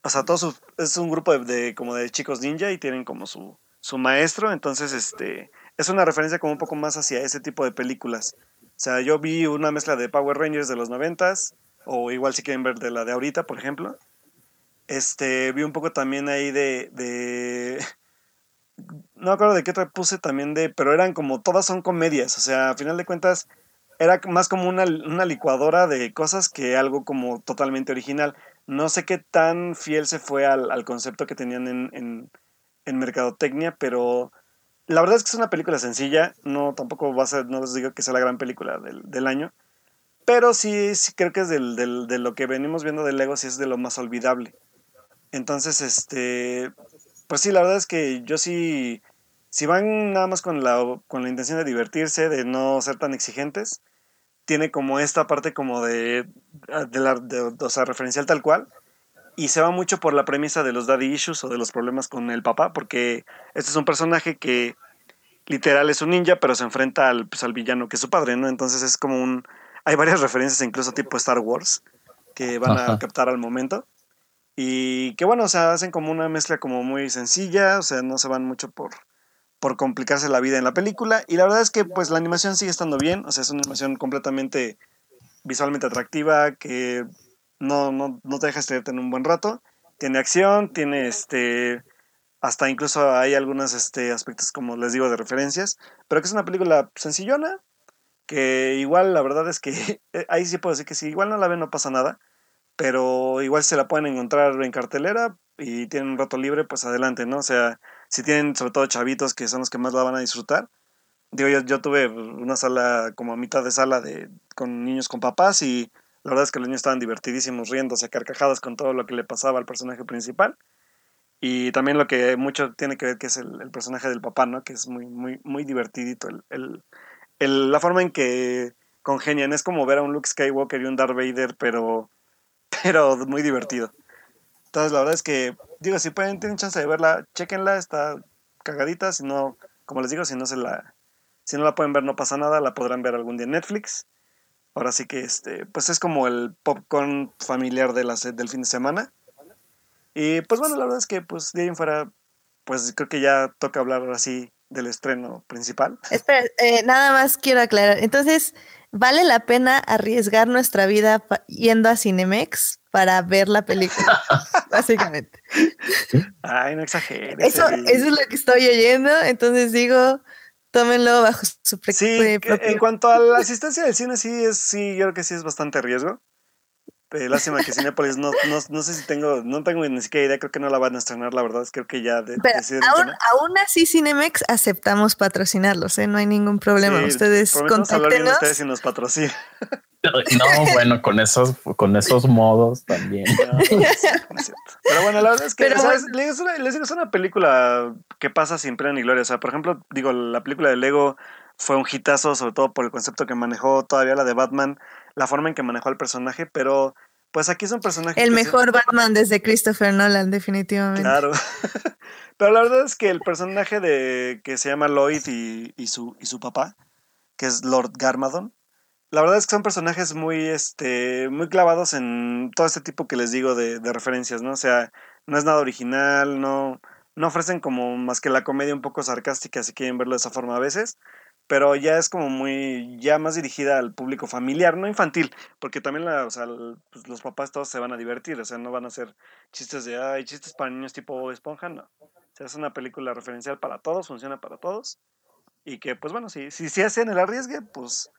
O sea, todo es un grupo de, como de chicos ninja y tienen como su, su maestro. Entonces, este es una referencia como un poco más hacia ese tipo de películas. O sea, yo vi una mezcla de Power Rangers de los noventas, o igual si quieren ver de la de ahorita, por ejemplo. Este, vi un poco también ahí de, de no me acuerdo de qué otra puse también de, pero eran como, todas son comedias, o sea, a final de cuentas era más como una, licuadora de cosas que algo como totalmente original. No sé qué tan fiel se fue al, concepto que tenían en, en, Mercadotecnia, pero la verdad es que es una película sencilla, no tampoco va a ser, no les digo que sea la gran película del, año, pero sí, sí creo que es del, de lo que venimos viendo de Lego, sí es de lo más olvidable. Entonces, este, pues sí, la verdad es que yo sí, si van nada más con la, con la intención de divertirse, de no ser tan exigentes, tiene como esta parte como de, de, la, o sea, referencial tal cual, y se va mucho por la premisa de los daddy issues o de los problemas con el papá, porque este es un personaje que literal es un ninja, pero se enfrenta al, pues, al villano que es su padre, ¿no? Entonces es como un... Hay varias referencias, incluso tipo Star Wars, que van a captar al momento. Y que bueno, o sea, hacen como una mezcla como muy sencilla, o sea, no se van mucho por, por complicarse la vida en la película. Y la verdad es que pues la animación sigue estando bien, o sea, es una animación completamente visualmente atractiva, que no, no, no te deja estudiarte en un buen rato. Tiene acción, tiene este hasta incluso hay algunos este, aspectos, como les digo, de referencias, pero que es una película sencillona, que igual la verdad es que ahí sí puedo decir que si igual no la ven no pasa nada, pero igual se la pueden encontrar en cartelera y tienen un rato libre, pues adelante, ¿no? O sea, si tienen sobre todo chavitos que son los que más la van a disfrutar. Digo, yo, yo tuve una sala como a mitad de sala de, con niños con papás y la verdad es que los niños estaban divertidísimos, riéndose a carcajadas con todo lo que le pasaba al personaje principal. Y también lo que mucho tiene que ver que es el, personaje del papá, ¿no? Que es muy, muy, muy divertidito. El, el, la forma en que congenian es como ver a un Luke Skywalker y un Darth Vader, pero pero muy divertido. Entonces, la verdad es que, digo, si pueden, tienen chance de verla, chequenla, está cagadita, si no, como les digo, si no se la, si no la pueden ver no pasa nada, la podrán ver algún día en Netflix. Ahora sí que, este, pues es como el popcorn familiar de la, del fin de semana. Y pues bueno, la verdad es que, pues de ahí fuera, pues creo que ya toca hablar ahora sí del estreno principal. Espera, eh, nada más quiero aclarar. Entonces, ¿vale la pena arriesgar nuestra vida yendo a Cinemex para ver la película? Básicamente. Ay, no exageres. Eso, eso es lo que estoy oyendo. Entonces digo, tómenlo bajo su Sí, en cuanto a la asistencia del cine, sí, es, sí, yo creo que sí es bastante riesgo. Eh, lástima que Cinepolis no, no, no, sé si tengo, no tengo ni siquiera idea, creo que no la van a estrenar, la verdad, creo que ya de, Pero aún, aún, así Cinemex aceptamos patrocinarlos, ¿eh? no hay ningún problema. ustedes contáctenos. ustedes y nos patrocinan. No, bueno, con esos, con esos modos también. Pero bueno, la verdad es que Les, una, es una película que pasa sin pena ni gloria. O sea, por ejemplo, digo, la película de Lego fue un hitazo, sobre todo por el concepto que manejó todavía la de Batman la forma en que manejó al personaje, pero pues aquí es un personaje... El mejor Batman desde Christopher Nolan, definitivamente. Claro. pero la verdad es que el personaje de que se llama Lloyd y, su, y su papá, que es Lord Garmadon, la verdad es que son personajes muy, este, muy clavados en todo este tipo que les digo de, de referencias, ¿no? O sea, no es nada original, no, no ofrecen como más que la comedia un poco sarcástica si quieren verlo de esa forma a veces, pero ya es como muy, ya más dirigida al público familiar, no infantil, porque también la, o sea, pues, los papás todos se van a divertir, o sea, no van a hacer chistes de, ay, chistes para niños tipo Esponja, no. O sea, es una película referencial para todos, funciona para todos, y que, pues bueno, si, si, si hacen el arriesgue, pues,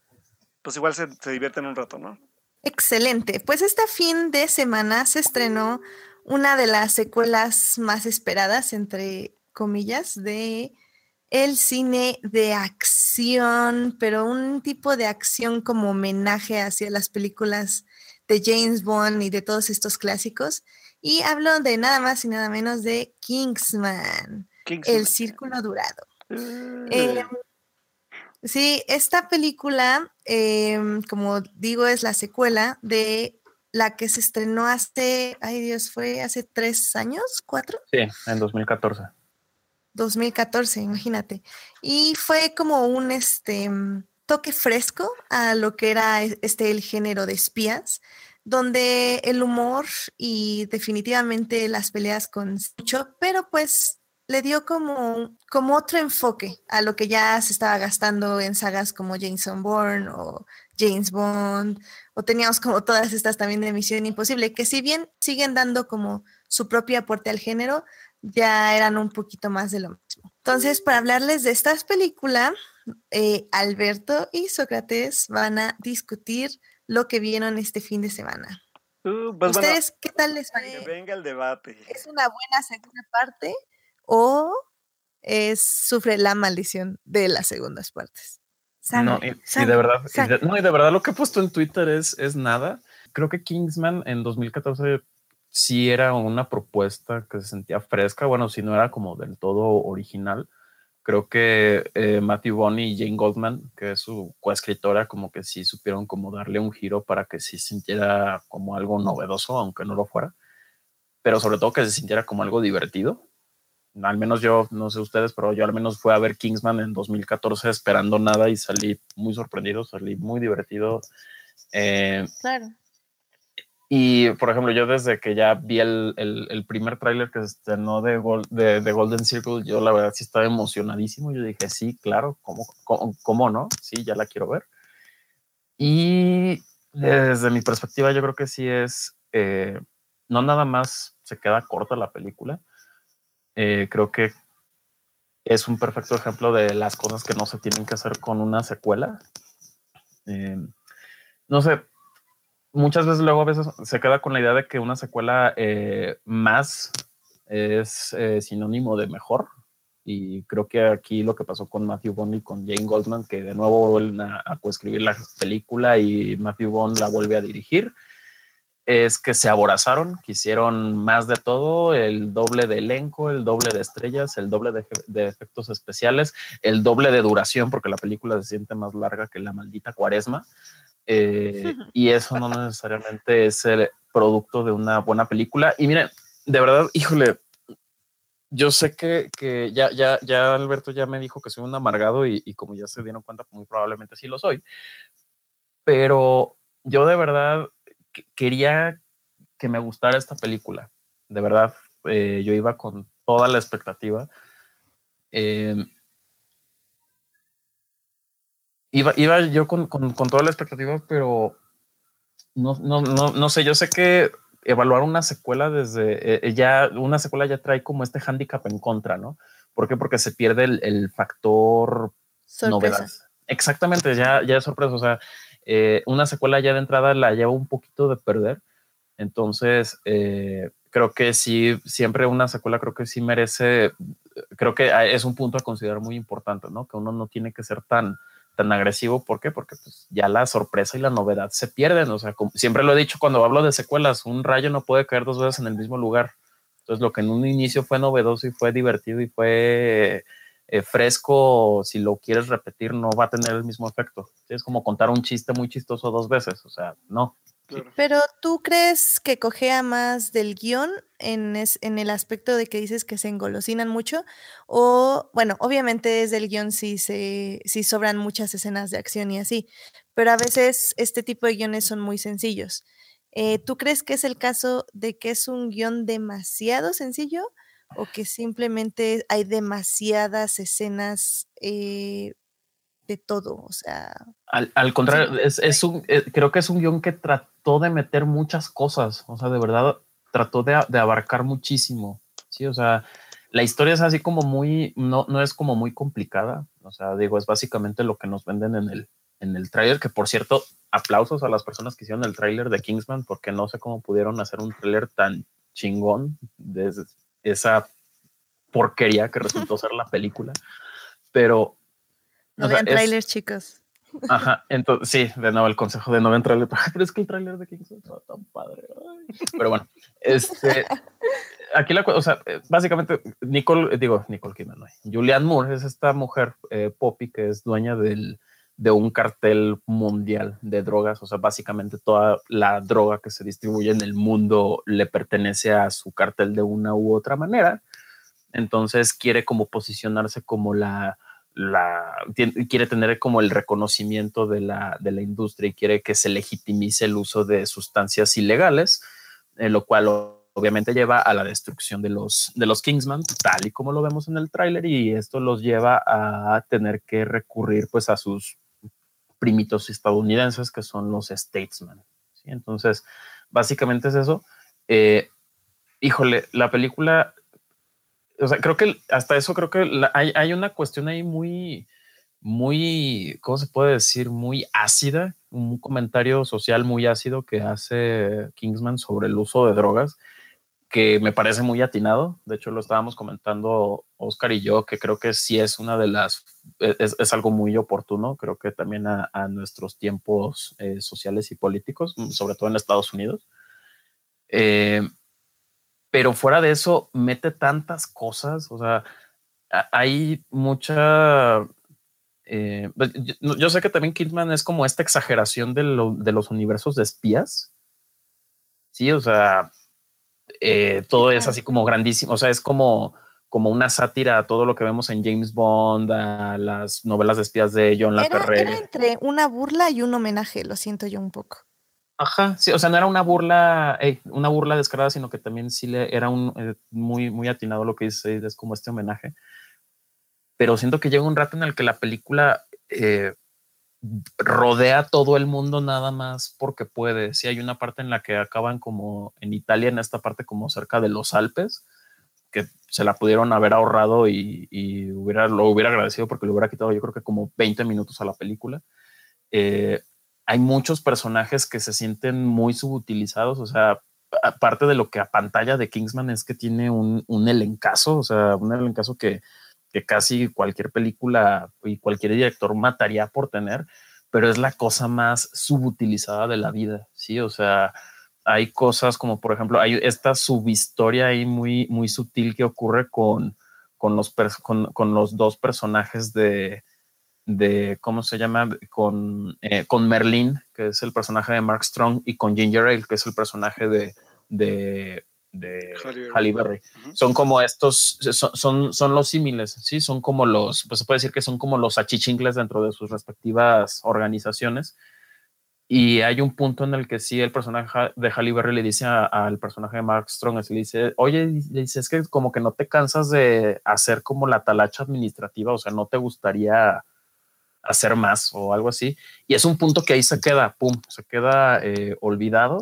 pues igual se, se divierten un rato, ¿no? Excelente. Pues este fin de semana se estrenó una de las secuelas más esperadas, entre comillas, de el cine de acción, pero un tipo de acción como homenaje hacia las películas de James Bond y de todos estos clásicos. Y hablo de nada más y nada menos de Kingsman, El Círculo Dorado. Em, sí, esta película, em, como digo, es la secuela de la que se estrenó hace, ay Dios, fue hace tres años, cuatro. Sí, en 2014. 2014, imagínate. Y fue como un, este, toque fresco a lo que era este el género de espías, donde el humor y definitivamente las peleas con mucho, pero pues le dio como, como otro enfoque a lo que ya se estaba gastando en sagas como Jameson Bourne o James Bond, o teníamos como todas estas también de Misión Imposible, que si bien siguen dando como su propio aporte al género, ya eran un poquito más de lo mismo. Entonces, para hablarles de estas películas, eh, Alberto y Sócrates van a discutir lo que vieron este fin de semana. Uh, pues ¿Ustedes qué tal les va? Que venga el debate. ¿Es una buena segunda parte o es, sufre la maldición de las segundas partes? no, y, de verdad, no, y de verdad lo que he puesto en Twitter es, es nada. Creo que Kingsman en 2014 sí era una propuesta que se sentía fresca. Bueno, si no era como del todo original. Creo que eh, Matthew Bonney y Jane Goldman, que es su coescritora, como que sí supieron como darle un giro para que sí sintiera como algo novedoso, aunque no lo fuera. Pero sobre todo que se sintiera como algo divertido al menos yo, no sé ustedes, pero yo al menos fui a ver Kingsman en 2014 esperando nada y salí muy sorprendido, salí muy divertido. Eh, claro. Y, por ejemplo, yo desde que ya vi el, el, primer tráiler que se estrenó de, de, Golden Circle, yo la verdad sí estaba emocionadísimo. Yo dije, sí, claro, ¿cómo, cómo, no? Sí, ya la quiero ver. Y desde mi perspectiva, yo creo que sí es, eh, no nada más se queda corta la película, eh, creo que es un perfecto ejemplo de las cosas que no se tienen que hacer con una secuela. Eh, no sé, muchas veces luego a veces se queda con la idea de que una secuela eh, más es sinónimo de mejor. Y creo que aquí lo que pasó con Matthew Bond y con Jane Goldman, que de nuevo vuelven a, a coescribir la película y Matthew Bond la vuelve a dirigir es que se aborazaron, quisieron más de todo, el doble de elenco, el doble de estrellas, el doble de, efectos especiales, el doble de duración, porque la película se siente más larga que la maldita cuaresma. Eh, y eso no necesariamente es el producto de una buena película. Y miren, de verdad, híjole, yo sé que, que ya, ya, ya Alberto ya me dijo que soy un amargado y, y como ya se dieron cuenta, muy probablemente sí lo soy. Pero yo de verdad quería que me gustara esta película. De verdad, eh, yo iba con toda la expectativa. Em, iba, iba yo con, toda la expectativa, pero no, no, no, sé, yo sé que evaluar una secuela desde eh, ya, una secuela ya trae como este hándicap en contra, ¿no? ¿Por qué? Porque se pierde el, factor novedad. Exactamente, ya, ya es sorpresa. O sea, eh, una secuela ya de entrada la lleva un poquito de perder. Entonces, eh, creo que sí, siempre una secuela creo que sí merece, creo que es un punto a considerar muy importante, ¿no? Que uno no tiene que ser tan, tan agresivo. ¿Por qué? Porque pues, ya la sorpresa y la novedad se pierden. O sea, siempre lo he dicho cuando hablo de secuelas, un rayo no puede caer dos veces en el mismo lugar. Entonces, lo que en un inicio fue novedoso y fue divertido y fue fresco, si lo quieres repetir, no va a tener el mismo efecto. Es como contar un chiste muy chistoso dos veces, o sea, no. Pero tú crees que cogea más del guion en, en el aspecto de que dices que se engolosinan mucho, o bueno, obviamente desde el guion sí, se, sí sobran muchas escenas de acción y así, pero a veces este tipo de guiones son muy sencillos. Eh, ¿Tú crees que es el caso de que es un guion demasiado sencillo o que simplemente hay demasiadas escenas eh, de todo, o sea. Al, contrario, es, un, eh, creo que es un guion que trató de meter muchas cosas, o sea, de verdad trató de, abarcar muchísimo, sí, o sea, la historia es así como muy, no, no es como muy complicada, o sea, digo, es básicamente lo que nos venden en el, en el tráiler, que por cierto, aplausos a las personas que hicieron el tráiler de Kingsman, porque no sé cómo pudieron hacer un tráiler tan chingón desde, esa porquería que resultó ser la película. Pero. No vean trailers, chicos. Ajá, entonces sí, de nuevo el consejo de no ver trailer, pero es que el trailer de Kingsman está tan padre. Pero bueno, este, aquí la o sea, básicamente Nicole, digo, Nicole Kidman, no, Julianne Moore es esta mujer, eh, Poppy, que es dueña del, de un cartel mundial de drogas, o sea, básicamente toda la droga que se distribuye en el mundo le pertenece a su cartel de una u otra manera. Entonces quiere como posicionarse como la, la, quiere tener como el reconocimiento de la, de la industria y quiere que se legitimice el uso de sustancias ilegales, eh, lo cual obviamente lleva a la destrucción de los, de los Kingsman, tal y como lo vemos en el tráiler, y esto los lleva a tener que recurrir pues a sus primitos estadounidenses que son los Statesman. Entonces, básicamente es eso. Eh, híjole, la película, o sea, creo que hasta eso creo que hay, hay una cuestión ahí muy, muy, ¿cómo se puede decir? Muy ácida, un comentario social muy ácido que hace Kingsman sobre el uso de drogas que me parece muy atinado. De hecho, lo estábamos comentando Oscar y yo, que creo que sí es una de las, e, es, algo muy oportuno, creo que también a, nuestros tiempos eh, sociales y políticos, mm, sobre todo en Estados Unidos. Eh, pero fuera de eso, mete tantas cosas, o sea, hay mucha... Eh, pues, yo, sé que también Kidman es como esta exageración de, de los universos de espías. Sí, o sea, eh, todo es así como grandísimo, o sea, es como, como una sátira a todo lo que vemos en James Bond, a las novelas de espías de John Le Carré. Era entre una burla y un homenaje, lo siento yo un poco. Ajá, sí, o sea, no era una burla, eh, una burla descarada, sino que también sí le era un eh, muy, muy atinado lo que dice, es como este homenaje. Pero siento que llega un rato en el que la película rodea todo el mundo nada más porque puede. Si hay una parte en la que acaban como en Italia, en esta parte como cerca de los Alpes, que se la pudieron haber ahorrado y, hubiera, lo hubiera agradecido porque le hubiera quitado yo creo que como 20 minutos a la película. Eh, hay muchos personajes que se sienten muy subutilizados, o sea, aparte de lo que a pantalla de Kingsman es que tiene un, un elencazo, o sea, un elencazo que, que casi cualquier película y cualquier director mataría por tener, pero es la cosa más subutilizada de la vida, ¿sí? O sea, hay cosas como, por ejemplo, hay esta subhistoria ahí muy, muy sutil que ocurre con, con, los, dos personajes de, de, ¿cómo se llama? Con, eh, con Merlin, que es el personaje de Mark Strong, y con Ginger Ale, que es el personaje de de Halle Berry. Son como estos, son, son, los símiles, ¿sí? Son como los, pues se puede decir que son como los achichincles dentro de sus respectivas organizaciones. Y hay un punto en el que sí el personaje de Halle Berry le dice al personaje de Mark Strong, así le dice, oye, le dice, es que como que no te cansas de hacer como la talacha administrativa, o sea, no te gustaría hacer más o algo así. Y es un punto que ahí se queda, pum, se queda eh, olvidado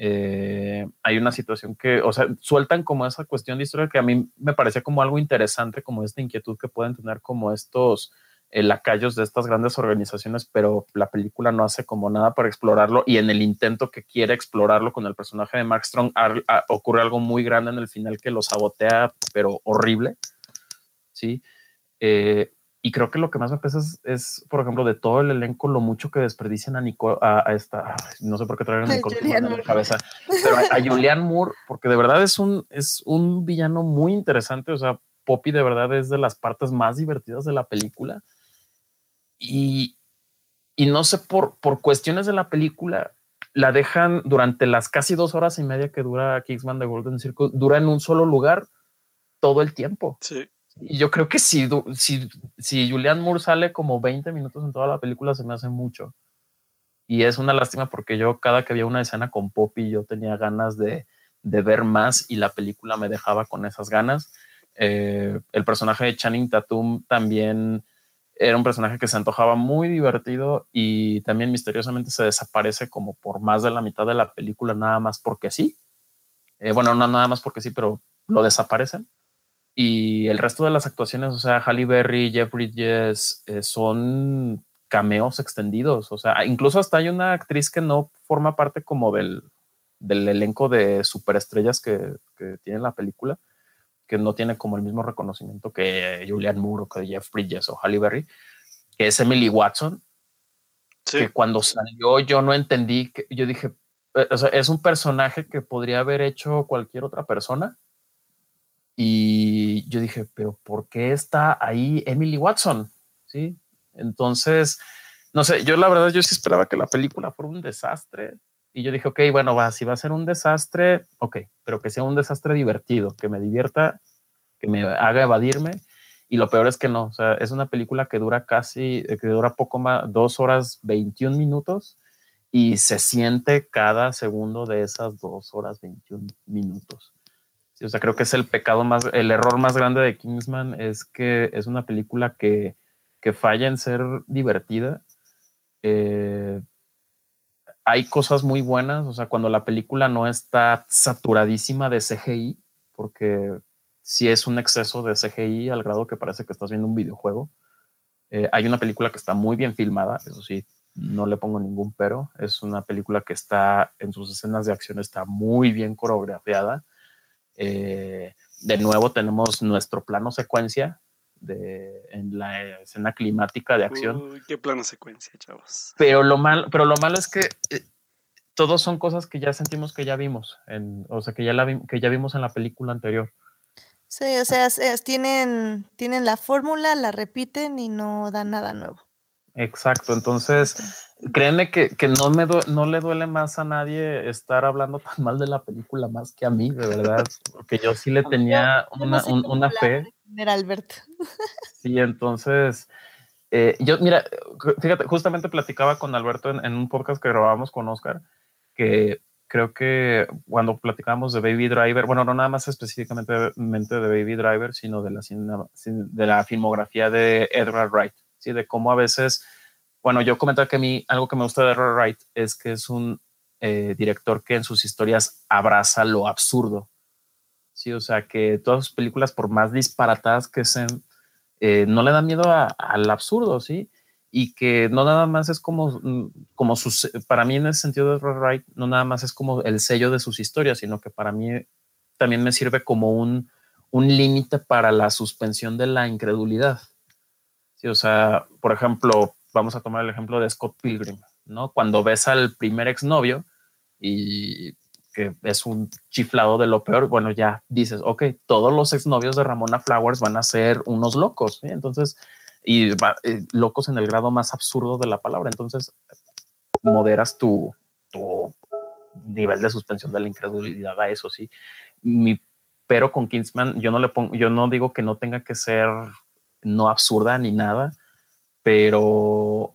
eh, hay una situación que, o sea, sueltan como esa cuestión de historia que a mí me parece como algo interesante, como esta inquietud que pueden tener como estos eh, lacayos de estas grandes organizaciones, pero la película no hace como nada para explorarlo y en el intento que quiere explorarlo con el personaje de Mark Strong ocurre algo muy grande en el final que lo sabotea, pero horrible. Sí. Eh, y creo que lo que más me pesa es, por ejemplo, de todo el elenco, lo mucho que desperdician a Nicole, a, esta, no sé por qué traer a Nicole en la cabeza, pero a, Julianne Moore, porque de verdad es un, es un villano muy interesante. O sea, Poppy de verdad es de las partes más divertidas de la película. Y, y no sé, por, por cuestiones de la película, la dejan durante las casi dos horas y media que dura Kingsman de Golden Circle, dura en un solo lugar todo el tiempo. Sí. Y yo creo que si, si, si Julian Moore sale como 20 minutos en toda la película, se me hace mucho. Y es una lástima porque yo cada que había una escena con Poppy, yo tenía ganas de, de ver más y la película me dejaba con esas ganas. Eh, el personaje de Channing Tatum también era un personaje que se antojaba muy divertido y también misteriosamente se desaparece como por más de la mitad de la película, nada más porque sí. Eh, bueno, no nada más porque sí, pero lo desaparecen. Y el resto de las actuaciones, o sea, Halle Berry, Jeff Bridges, eh, son cameos extendidos. O sea, incluso hasta hay una actriz que no forma parte como del, del elenco de superestrellas que, que tiene la película, que no tiene como el mismo reconocimiento que Julian Moore o que Jeff Bridges o Halle Berry, que es Emily Watson. Que cuando salió yo no entendí, que yo dije, eh, o sea, es un personaje que podría haber hecho cualquier otra persona y yo dije, pero ¿por qué está ahí Emily Watson? Sí. Entonces, no sé, yo la verdad, yo sí esperaba que la película fuera un desastre. Y yo dije, ok, bueno, va, si va a ser un desastre, ok, pero que sea un desastre divertido, que me divierta, que me haga evadirme. Y lo peor es que no, es una película que dura casi, que dura poco más, dos horas 21 minutos y se siente cada segundo de esas dos horas 21 minutos. O sea, creo que es el pecado más, el error más grande de Kingsman es que es una película que, que falla en ser divertida. Eh, hay cosas muy buenas, o sea, cuando la película no está saturadísima de CGI, porque si es un exceso de CGI al grado que parece que estás viendo un videojuego. Eh, hay una película que está muy bien filmada, eso sí, no le pongo ningún pero. Es una película que está en sus escenas de acción, está muy bien coreografiada. Eh, de nuevo tenemos nuestro plano secuencia de, en la escena climática de acción. Uy, qué plano secuencia, chavos. Pero lo, mal, pero lo malo es que eh, todos son cosas que ya sentimos que ya vimos, en, o sea, que ya, la que ya vimos en la película anterior. Sí, o sea, tienen, tienen la fórmula, la repiten y no dan nada nuevo. Exacto, entonces créeme que, no, me no le duele más a nadie estar hablando tan mal de la película más que a mí, de verdad, porque yo sí le tenía una, una fe. Alberto. Sí, entonces, eh, yo, mira, fíjate, justamente platicaba con Alberto en, en un podcast que grabamos con Oscar, que creo que cuando platicábamos de Baby Driver, bueno, no nada más específicamente de Baby Driver, sino de la, de la filmografía de Edgar Wright, ¿sí? de cómo a veces, bueno, yo comentaba que a mí algo que me gusta de Edgar Wright es que es un eh, director que en sus historias abraza lo absurdo, ¿sí? o sea, que todas sus películas, por más disparatadas que sean, eh, no le dan miedo al absurdo, ¿sí? y que no nada más es como, mm, como sus, para mí en ese sentido de Wright, no nada más es como el sello de sus historias, sino que para mí también me sirve como un, un límite para la suspensión de la incredulidad. Sí, o sea, por ejemplo, vamos a tomar el ejemplo de Scott Pilgrim, ¿no? Cuando ves al primer exnovio y que es un chiflado de lo peor, bueno, ya dices, ok, todos los exnovios de Ramona Flowers van a ser unos locos, ¿sí? Entonces, y eh, locos en el grado más absurdo de la palabra. Entonces, moderas tu, tu nivel de suspensión de la incredulidad a eso, sí. Mi, pero con Kingsman, yo no le pongo, yo no digo que no tenga que ser no absurda ni nada, pero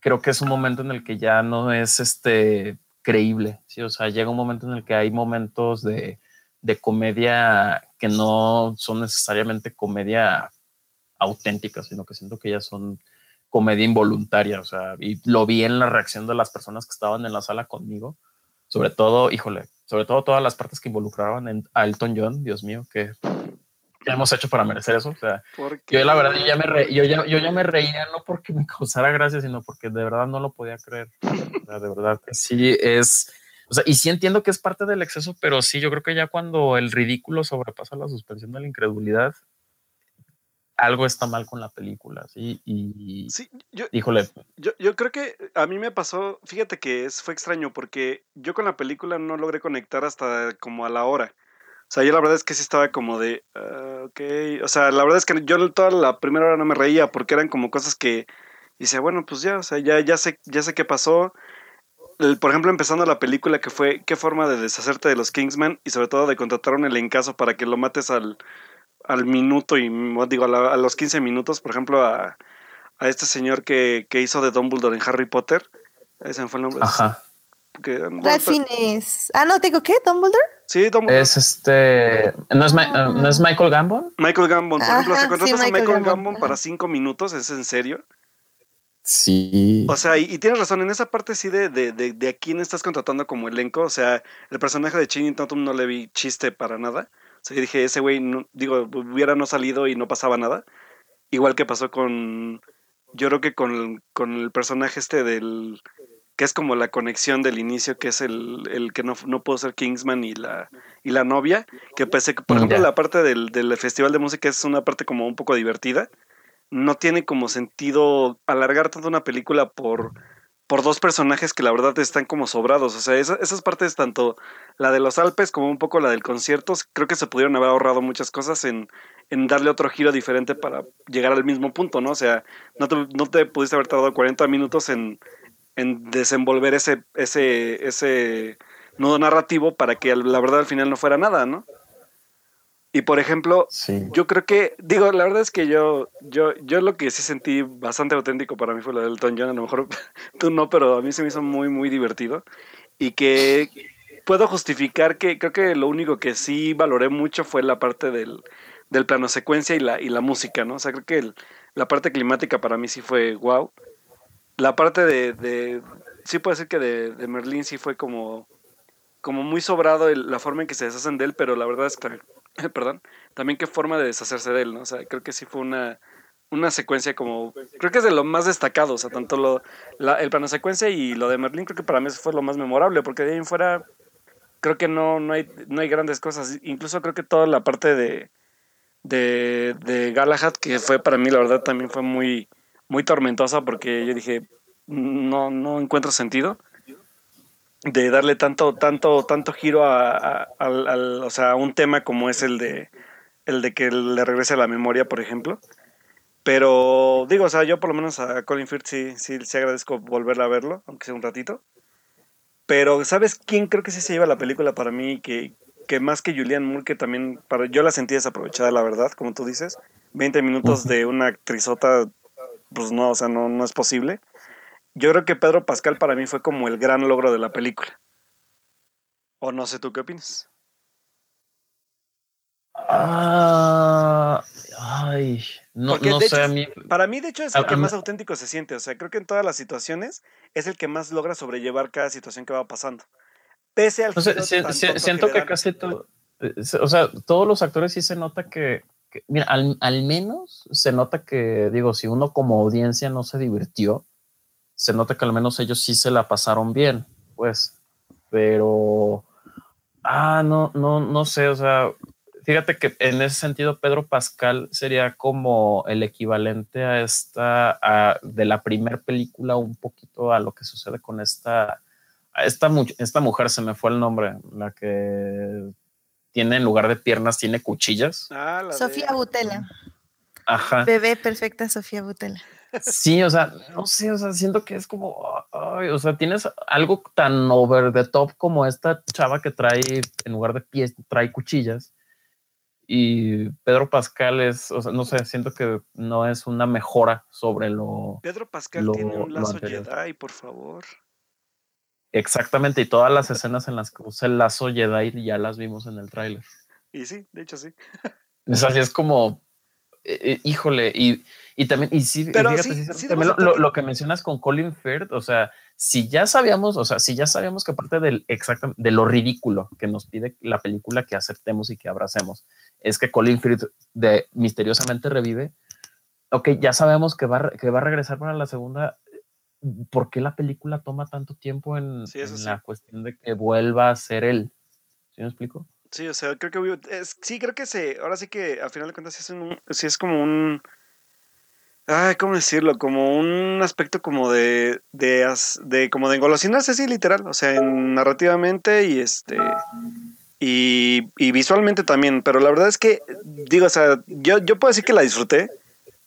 creo que es un momento en el que ya no es este creíble, sí, o sea, llega un momento en el que hay momentos de, de comedia que no son necesariamente comedia auténticas, sino que siento que ya son comedia involuntaria, o sea, y lo vi en la reacción de las personas que estaban en la sala conmigo, sobre todo, híjole, sobre todo todas las partes que involucraban en, a Elton John, Dios mío, que hemos hecho para merecer eso? O sea, yo la verdad yo ya, me yo, ya, yo ya me reía no porque me causara gracia, sino porque de verdad no lo podía creer. O sea, de verdad sí es, o sea, y sí entiendo que es parte del exceso, pero sí, yo creo que ya cuando el ridículo sobrepasa la suspensión de la incredulidad, algo está mal con la película, ¿sí? Y, sí, yo, híjole. Yo, yo, creo que a mí me pasó, fíjate que es, fue extraño porque yo con la película no logré conectar hasta como a la hora. O sea, yo la verdad es que sí estaba como de, uh, ok, o sea, la verdad es que yo toda la primera hora no me reía porque eran como cosas que dice, bueno, pues ya, o sea, ya, ya, sé, ya sé qué pasó. por ejemplo, empezando la película que fue qué forma de deshacerte de los Kingsman y sobre todo de contratar un elencazo para que lo mates al, al minuto y digo a, los 15 minutos, por ejemplo, a, a este señor que, que, hizo de Dumbledore en Harry Potter. Ese fue el nombre. Ajá. Que, Ah, no, digo, ¿qué? ¿Dumbledore? Sí, Dumbledore. Es este. ¿No es, ah. ¿no es Michael Gambon? Michael Gambon. Por ejemplo, si contratas a Michael Gambon, para cinco minutos, ¿es en serio? Sí. O sea, y, tienes razón, en esa parte sí de, de, de, de, a quién estás contratando como elenco. O sea, el personaje de Channing Tatum no le vi chiste para nada. O sea, yo dije, ese güey, no, digo, hubiera no salido y no pasaba nada. Igual que pasó con, yo creo que con, con el personaje este del, que es como la conexión del inicio, que es el, el que no, no pudo ser Kingsman y la, y la novia, que pese que, por ejemplo, la parte del, del festival de música es una parte como un poco divertida, no tiene como sentido alargar tanto una película por por dos personajes que la verdad están como sobrados. O sea, esas partes, tanto la de los Alpes como un poco la del concierto, creo que se pudieron haber ahorrado muchas cosas en, en darle otro giro diferente para llegar al mismo punto, ¿no? O sea, no te, no te pudiste haber tardado 40 minutos en, en desenvolver ese, ese, ese nudo narrativo para que la verdad al final no fuera nada, ¿no? Y por ejemplo, yo creo que, digo, la verdad es que yo, yo, yo lo que sí sentí bastante auténtico para mí fue lo del Elton John, a lo mejor tú no, pero a mí se me hizo muy, muy divertido. Y que puedo justificar que creo que lo único que sí valoré mucho fue la parte del, del plano secuencia y la, y la música, ¿no? O sea, creo que la parte climática para mí sí fue wow. La parte de, de sí puede ser que de, de Merlín sí fue como como muy sobrado la forma en que se deshacen de él, pero la verdad es que, perdón, también qué forma de deshacerse de él, ¿no? O sea, creo que sí fue una, una secuencia como, creo que es de lo más destacado, o sea, tanto lo, el plano secuencia y lo de Merlin, creo que para mí fue lo más memorable, porque de ahí en fuera, creo que no, no, hay, no hay grandes cosas, incluso creo que toda la parte de, de, de Galahad, que fue para mí, la verdad, también fue muy, muy tormentosa, porque yo dije, no, no encuentro sentido de darle tanto, tanto, tanto giro a, o sea, un tema como es el de el de que le regrese la memoria, por ejemplo. Pero digo, o sea, yo por lo menos a Colin Firth sí, sí, sí agradezco volverla a verlo, aunque sea un ratito. Pero, ¿sabes quién creo que sí se lleva la película para mí? Que, que más que Julianne Moore, que también para, yo la sentí desaprovechada, la verdad, como tú dices. 20 minutos de una actrizota, pues no, o sea, no, no es posible yo creo que Pedro Pascal para mí fue como el gran logro de la película. O no sé tú qué opinas. Ah, ay, no, sé a mí. Para mí, de hecho, es el que más auténtico se siente. O sea, creo que en todas las situaciones es el que más logra sobrellevar cada situación que va pasando. Pese al. siento que, casi todo. Eh, o sea, todos los actores sí se nota que. Mira, al, al menos se nota que, digo, si uno como audiencia no se divirtió, se nota que al menos ellos sí se la pasaron bien, pues, pero, ah, no, no, no sé, o sea, fíjate que en ese sentido Pedro Pascal sería como el equivalente a esta, de la primera película, un poquito a lo que sucede con esta, a esta, esta mujer, se me fue el nombre, la que tiene en lugar de piernas, tiene cuchillas. Ah, Sofía Butela. Ajá. Bebé perfecta Sofía Butela. Sí, o sea, no sé, o sea, siento que es como, o sea, tienes algo tan over the top como esta chava que trae, en lugar de pies, trae cuchillas. Y Pedro Pascal es, o sea, no sé, siento que no es una mejora sobre lo. Pedro Pascal tiene un lazo Jedi, por favor. Exactamente, y todas las escenas en las que usa el lazo Jedi ya las vimos en el tráiler. Y sí, de hecho sí. Es así, es como, eh, eh, híjole, y y también, y sí, también lo, que mencionas con Colin Firth, o sea, si ya sabíamos, o sea, si ya sabíamos que parte del exactamente de lo ridículo que nos pide la película que aceptemos y que abracemos, es que Colin Firth de misteriosamente revive. Ok, ya sabemos que va, que va a regresar para la segunda. ¿Por qué la película toma tanto tiempo en, la cuestión de que vuelva a ser él? ¿Sí me explico? Sí, o sea, creo que sí, creo que se, ahora sí que al final de cuentas es, un, sí es como un ay, ¿cómo decirlo? Como un aspecto como de, de, de como de engolosinarse, sí, literal, o sea, narrativamente y este, y, y, visualmente también, pero la verdad es que, digo, o sea, yo, yo puedo decir que la disfruté,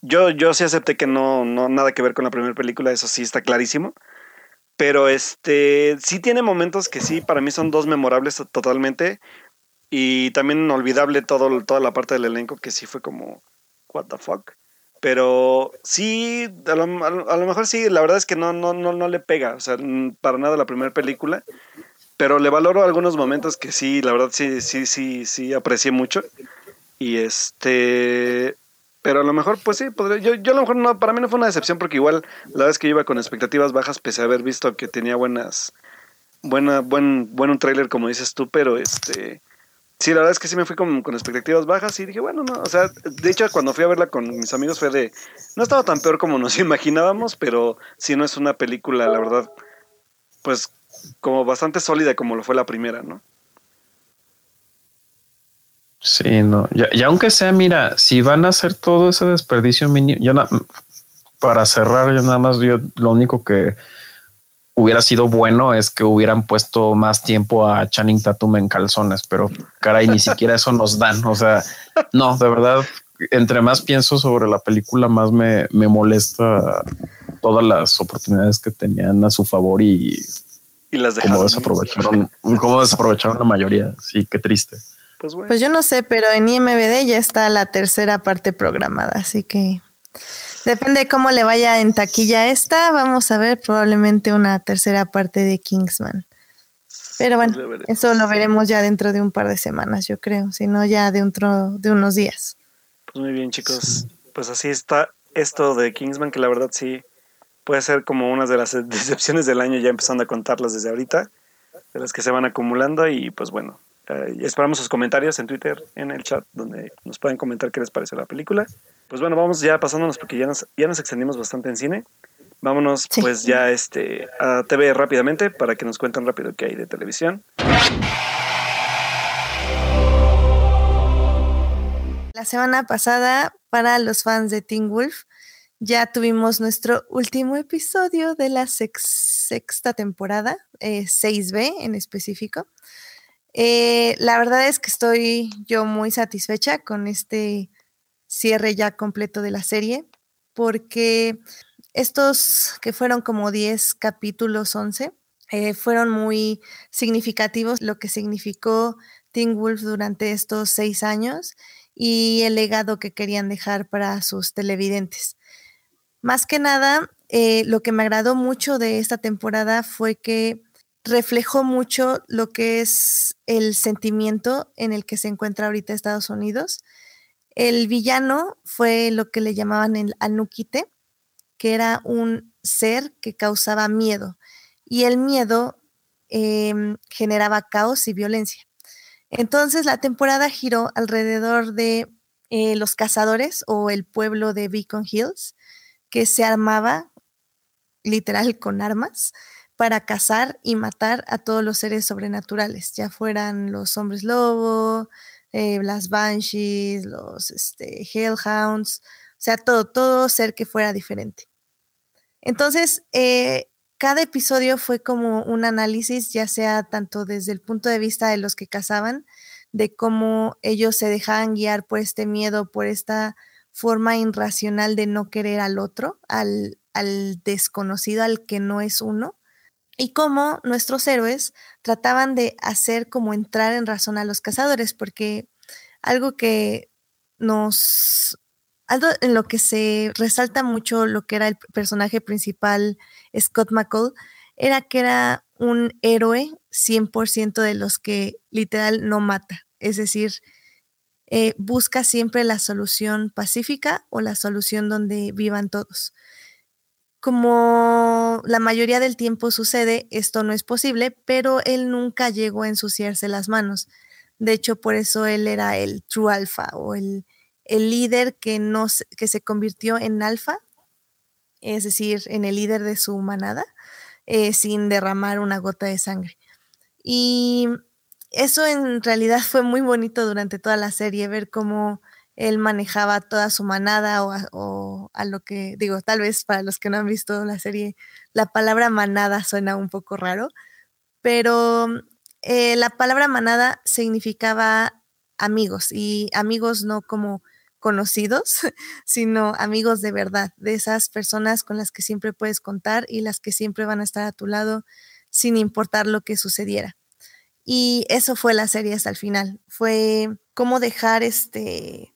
yo, yo sí acepté que no, no, nada que ver con la primera película, eso sí está clarísimo, pero este, sí tiene momentos que sí, para mí son dos memorables totalmente, y también inolvidable todo, toda la parte del elenco que sí fue como, what the fuck. Pero sí, a lo, mejor sí, la verdad es que no, no, no, no le pega, o sea, para nada la primera película. Pero le valoro algunos momentos que sí, la verdad sí, sí, sí, sí aprecié mucho. Y este. Pero a lo mejor, pues sí, podría, yo, yo a lo mejor no, para mí no fue una decepción porque igual la verdad es que iba con expectativas bajas pese a haber visto que tenía buenas, buena, buen, buen un tráiler como dices tú, pero este, Sí, la verdad es que sí me fui con, con, expectativas bajas y dije, bueno, no, o sea, de hecho cuando fui a verla con mis amigos fue de, no estaba tan peor como nos imaginábamos, pero sí no es una película, la verdad, pues como bastante sólida como lo fue la primera, ¿no? Sí, no, y, aunque sea, mira, si van a hacer todo ese desperdicio mínimo, yo para cerrar, yo nada más, yo lo único que hubiera sido bueno es que hubieran puesto más tiempo a Channing Tatum en calzones, pero caray, ni siquiera eso nos dan. O sea, no, de verdad, entre más pienso sobre la película, más me, me molesta todas las oportunidades que tenían a su favor y, y las cómo desaprovecharon, cómo desaprovecharon la mayoría. Sí, qué triste. Pues bueno. Pues yo no sé, pero en IMBD ya está la tercera parte programada, así que depende de cómo le vaya en taquilla esta, vamos a ver probablemente una tercera parte de Kingsman. Pero bueno, eso lo veremos ya dentro de un par de semanas, yo creo, si no ya de, de unos días. Pues muy bien, chicos. Pues así está esto de Kingsman, que la verdad sí puede ser como una de las decepciones del año, ya empezando a contarlas desde ahorita, de las que se van acumulando y pues bueno, eh, esperamos sus comentarios en Twitter, en el chat, donde nos pueden comentar qué les parece la película. Pues bueno, vamos ya pasándonos porque ya nos, ya nos extendimos bastante en cine. Vámonos pues ya este, a TV rápidamente para que nos cuenten rápido qué hay de televisión. La semana pasada, para los fans de Teen Wolf, ya tuvimos nuestro último episodio de la sexta temporada, 6B eh, en específico. Eh, la verdad es que estoy yo muy satisfecha con este cierre ya completo de la serie, porque estos que fueron como 10 capítulos, 11, eh, fueron muy significativos, lo que significó Teen Wolf durante estos seis años y el legado que querían dejar para sus televidentes. Más que nada, eh, lo que me agradó mucho de esta temporada fue que reflejó mucho lo que es el sentimiento en el que se encuentra ahorita Estados Unidos. El villano fue lo que le llamaban el Anukite, que era un ser que causaba miedo y el miedo em, generaba caos y violencia. Entonces la temporada giró alrededor de eh, los cazadores o el pueblo de Beacon Hills, que se armaba literal con armas para cazar y matar a todos los seres sobrenaturales, ya fueran los hombres lobo, eh, las banshees, los este, hellhounds, o sea, todo, todo ser que fuera diferente. Entonces, eh, cada episodio fue como un análisis, ya sea tanto desde el punto de vista de los que cazaban, de cómo ellos se dejaban guiar por este miedo, por esta forma irracional de no querer al otro, al, desconocido, al que no es uno, y cómo nuestros héroes trataban de hacer como entrar en razón a los cazadores, porque algo que nos, algo en lo que se resalta mucho lo que era el personaje principal, Scott McCall, era que era un héroe 100% de los que literal no mata, es decir, eh, busca siempre la solución pacífica o la solución donde vivan todos. Como la mayoría del tiempo sucede, esto no es posible, pero él nunca llegó a ensuciarse las manos. De hecho, por eso él era el true alpha o el, líder que, no, que se convirtió en alfa, es decir, en el líder de su manada, eh, sin derramar una gota de sangre. Y eso en realidad fue muy bonito durante toda la serie, ver cómo él manejaba toda su manada o a, lo que digo, tal vez para los que no han visto la serie, la palabra manada suena un poco raro, pero eh, la palabra manada significaba amigos y amigos no como conocidos, sino amigos de verdad, de esas personas con las que siempre puedes contar y las que siempre van a estar a tu lado sin importar lo que sucediera. Y eso fue la serie hasta el final. Fue cómo dejar este,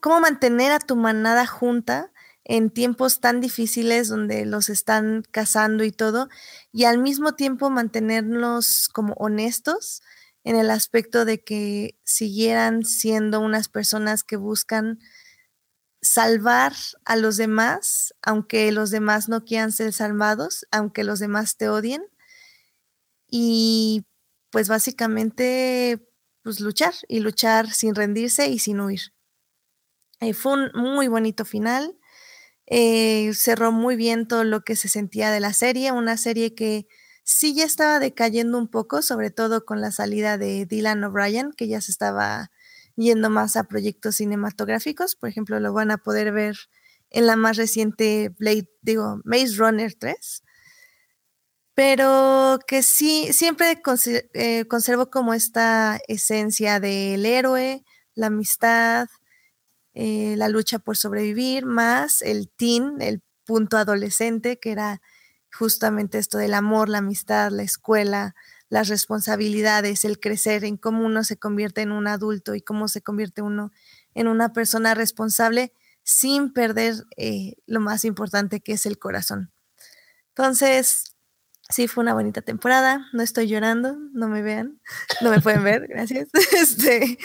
cómo, mantener a tu manada junta en tiempos tan difíciles donde los están cazando y todo, y al mismo tiempo mantenerlos como honestos en el aspecto de que siguieran siendo unas personas que buscan salvar a los demás, aunque los demás no quieran ser salvados, aunque los demás te odien, y pues básicamente pues luchar y luchar sin rendirse y sin huir. Eh, fue un muy bonito final. Eh, cerró muy bien todo lo que se sentía de la serie, una serie que sí ya estaba decayendo un poco, sobre todo con la salida de Dylan O'Brien, que ya se estaba yendo más a proyectos cinematográficos. Por ejemplo, lo van a poder ver en la más reciente Blade, digo, Maze Runner 3 pero que sí, siempre eh, conservo como esta esencia del héroe, la amistad, eh, la lucha por sobrevivir, más el teen, el punto adolescente, que era justamente esto del amor, la amistad, la escuela, las responsabilidades, el crecer, en cómo uno se convierte en un adulto y cómo se convierte uno en una persona responsable sin perder eh, lo más importante que es el corazón. Entonces, sí, fue una bonita temporada, no estoy llorando, no me vean, no me pueden ver, gracias. Este,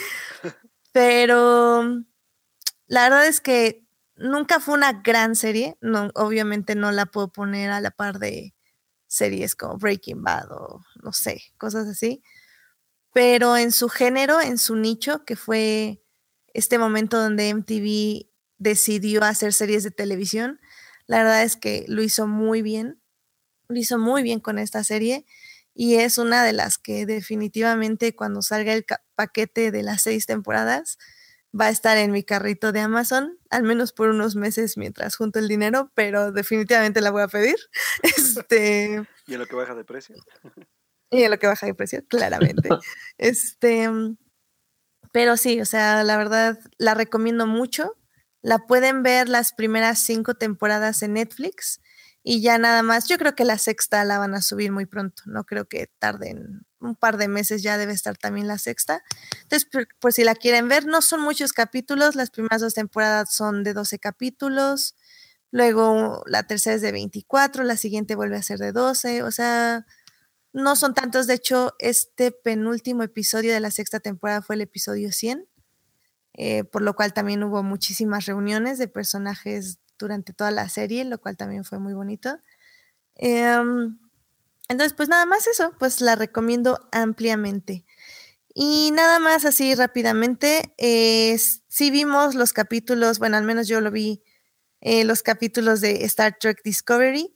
pero la verdad es que nunca fue una gran serie, no, obviamente no la puedo poner a la par de series como Breaking Bad o no sé, cosas así, pero en su género, en su nicho, que fue este momento donde MTV decidió hacer series de televisión, la verdad es que lo hizo muy bien, lo hizo muy bien con esta serie y es una de las que definitivamente cuando salga el paquete de las seis temporadas, va a estar en mi carrito de Amazon, al menos por unos meses mientras junto el dinero, pero definitivamente la voy a pedir. Este, ¿Y en lo que baja de precio? Y en lo que baja de precio, claramente. este, pero sí, o sea, la verdad la recomiendo mucho. La pueden ver las primeras cinco temporadas en Netflix y ya nada más. Yo creo que la sexta la van a subir muy pronto. No creo que tarden un par de meses ya debe estar también la sexta. Entonces, por, si la quieren ver, no son muchos capítulos, las primeras dos temporadas son de 12 capítulos, luego la tercera es de 24, la siguiente vuelve a ser de 12, o sea, no son tantos, de hecho, este penúltimo episodio de la sexta temporada fue el episodio 100, eh, por lo cual también hubo muchísimas reuniones de personajes durante toda la serie, lo cual también fue muy bonito. Em, entonces, pues nada más eso, pues la recomiendo ampliamente. Y nada más así rápidamente, eh, si vimos los capítulos, bueno, al menos yo lo vi, eh, los capítulos de Star Trek Discovery.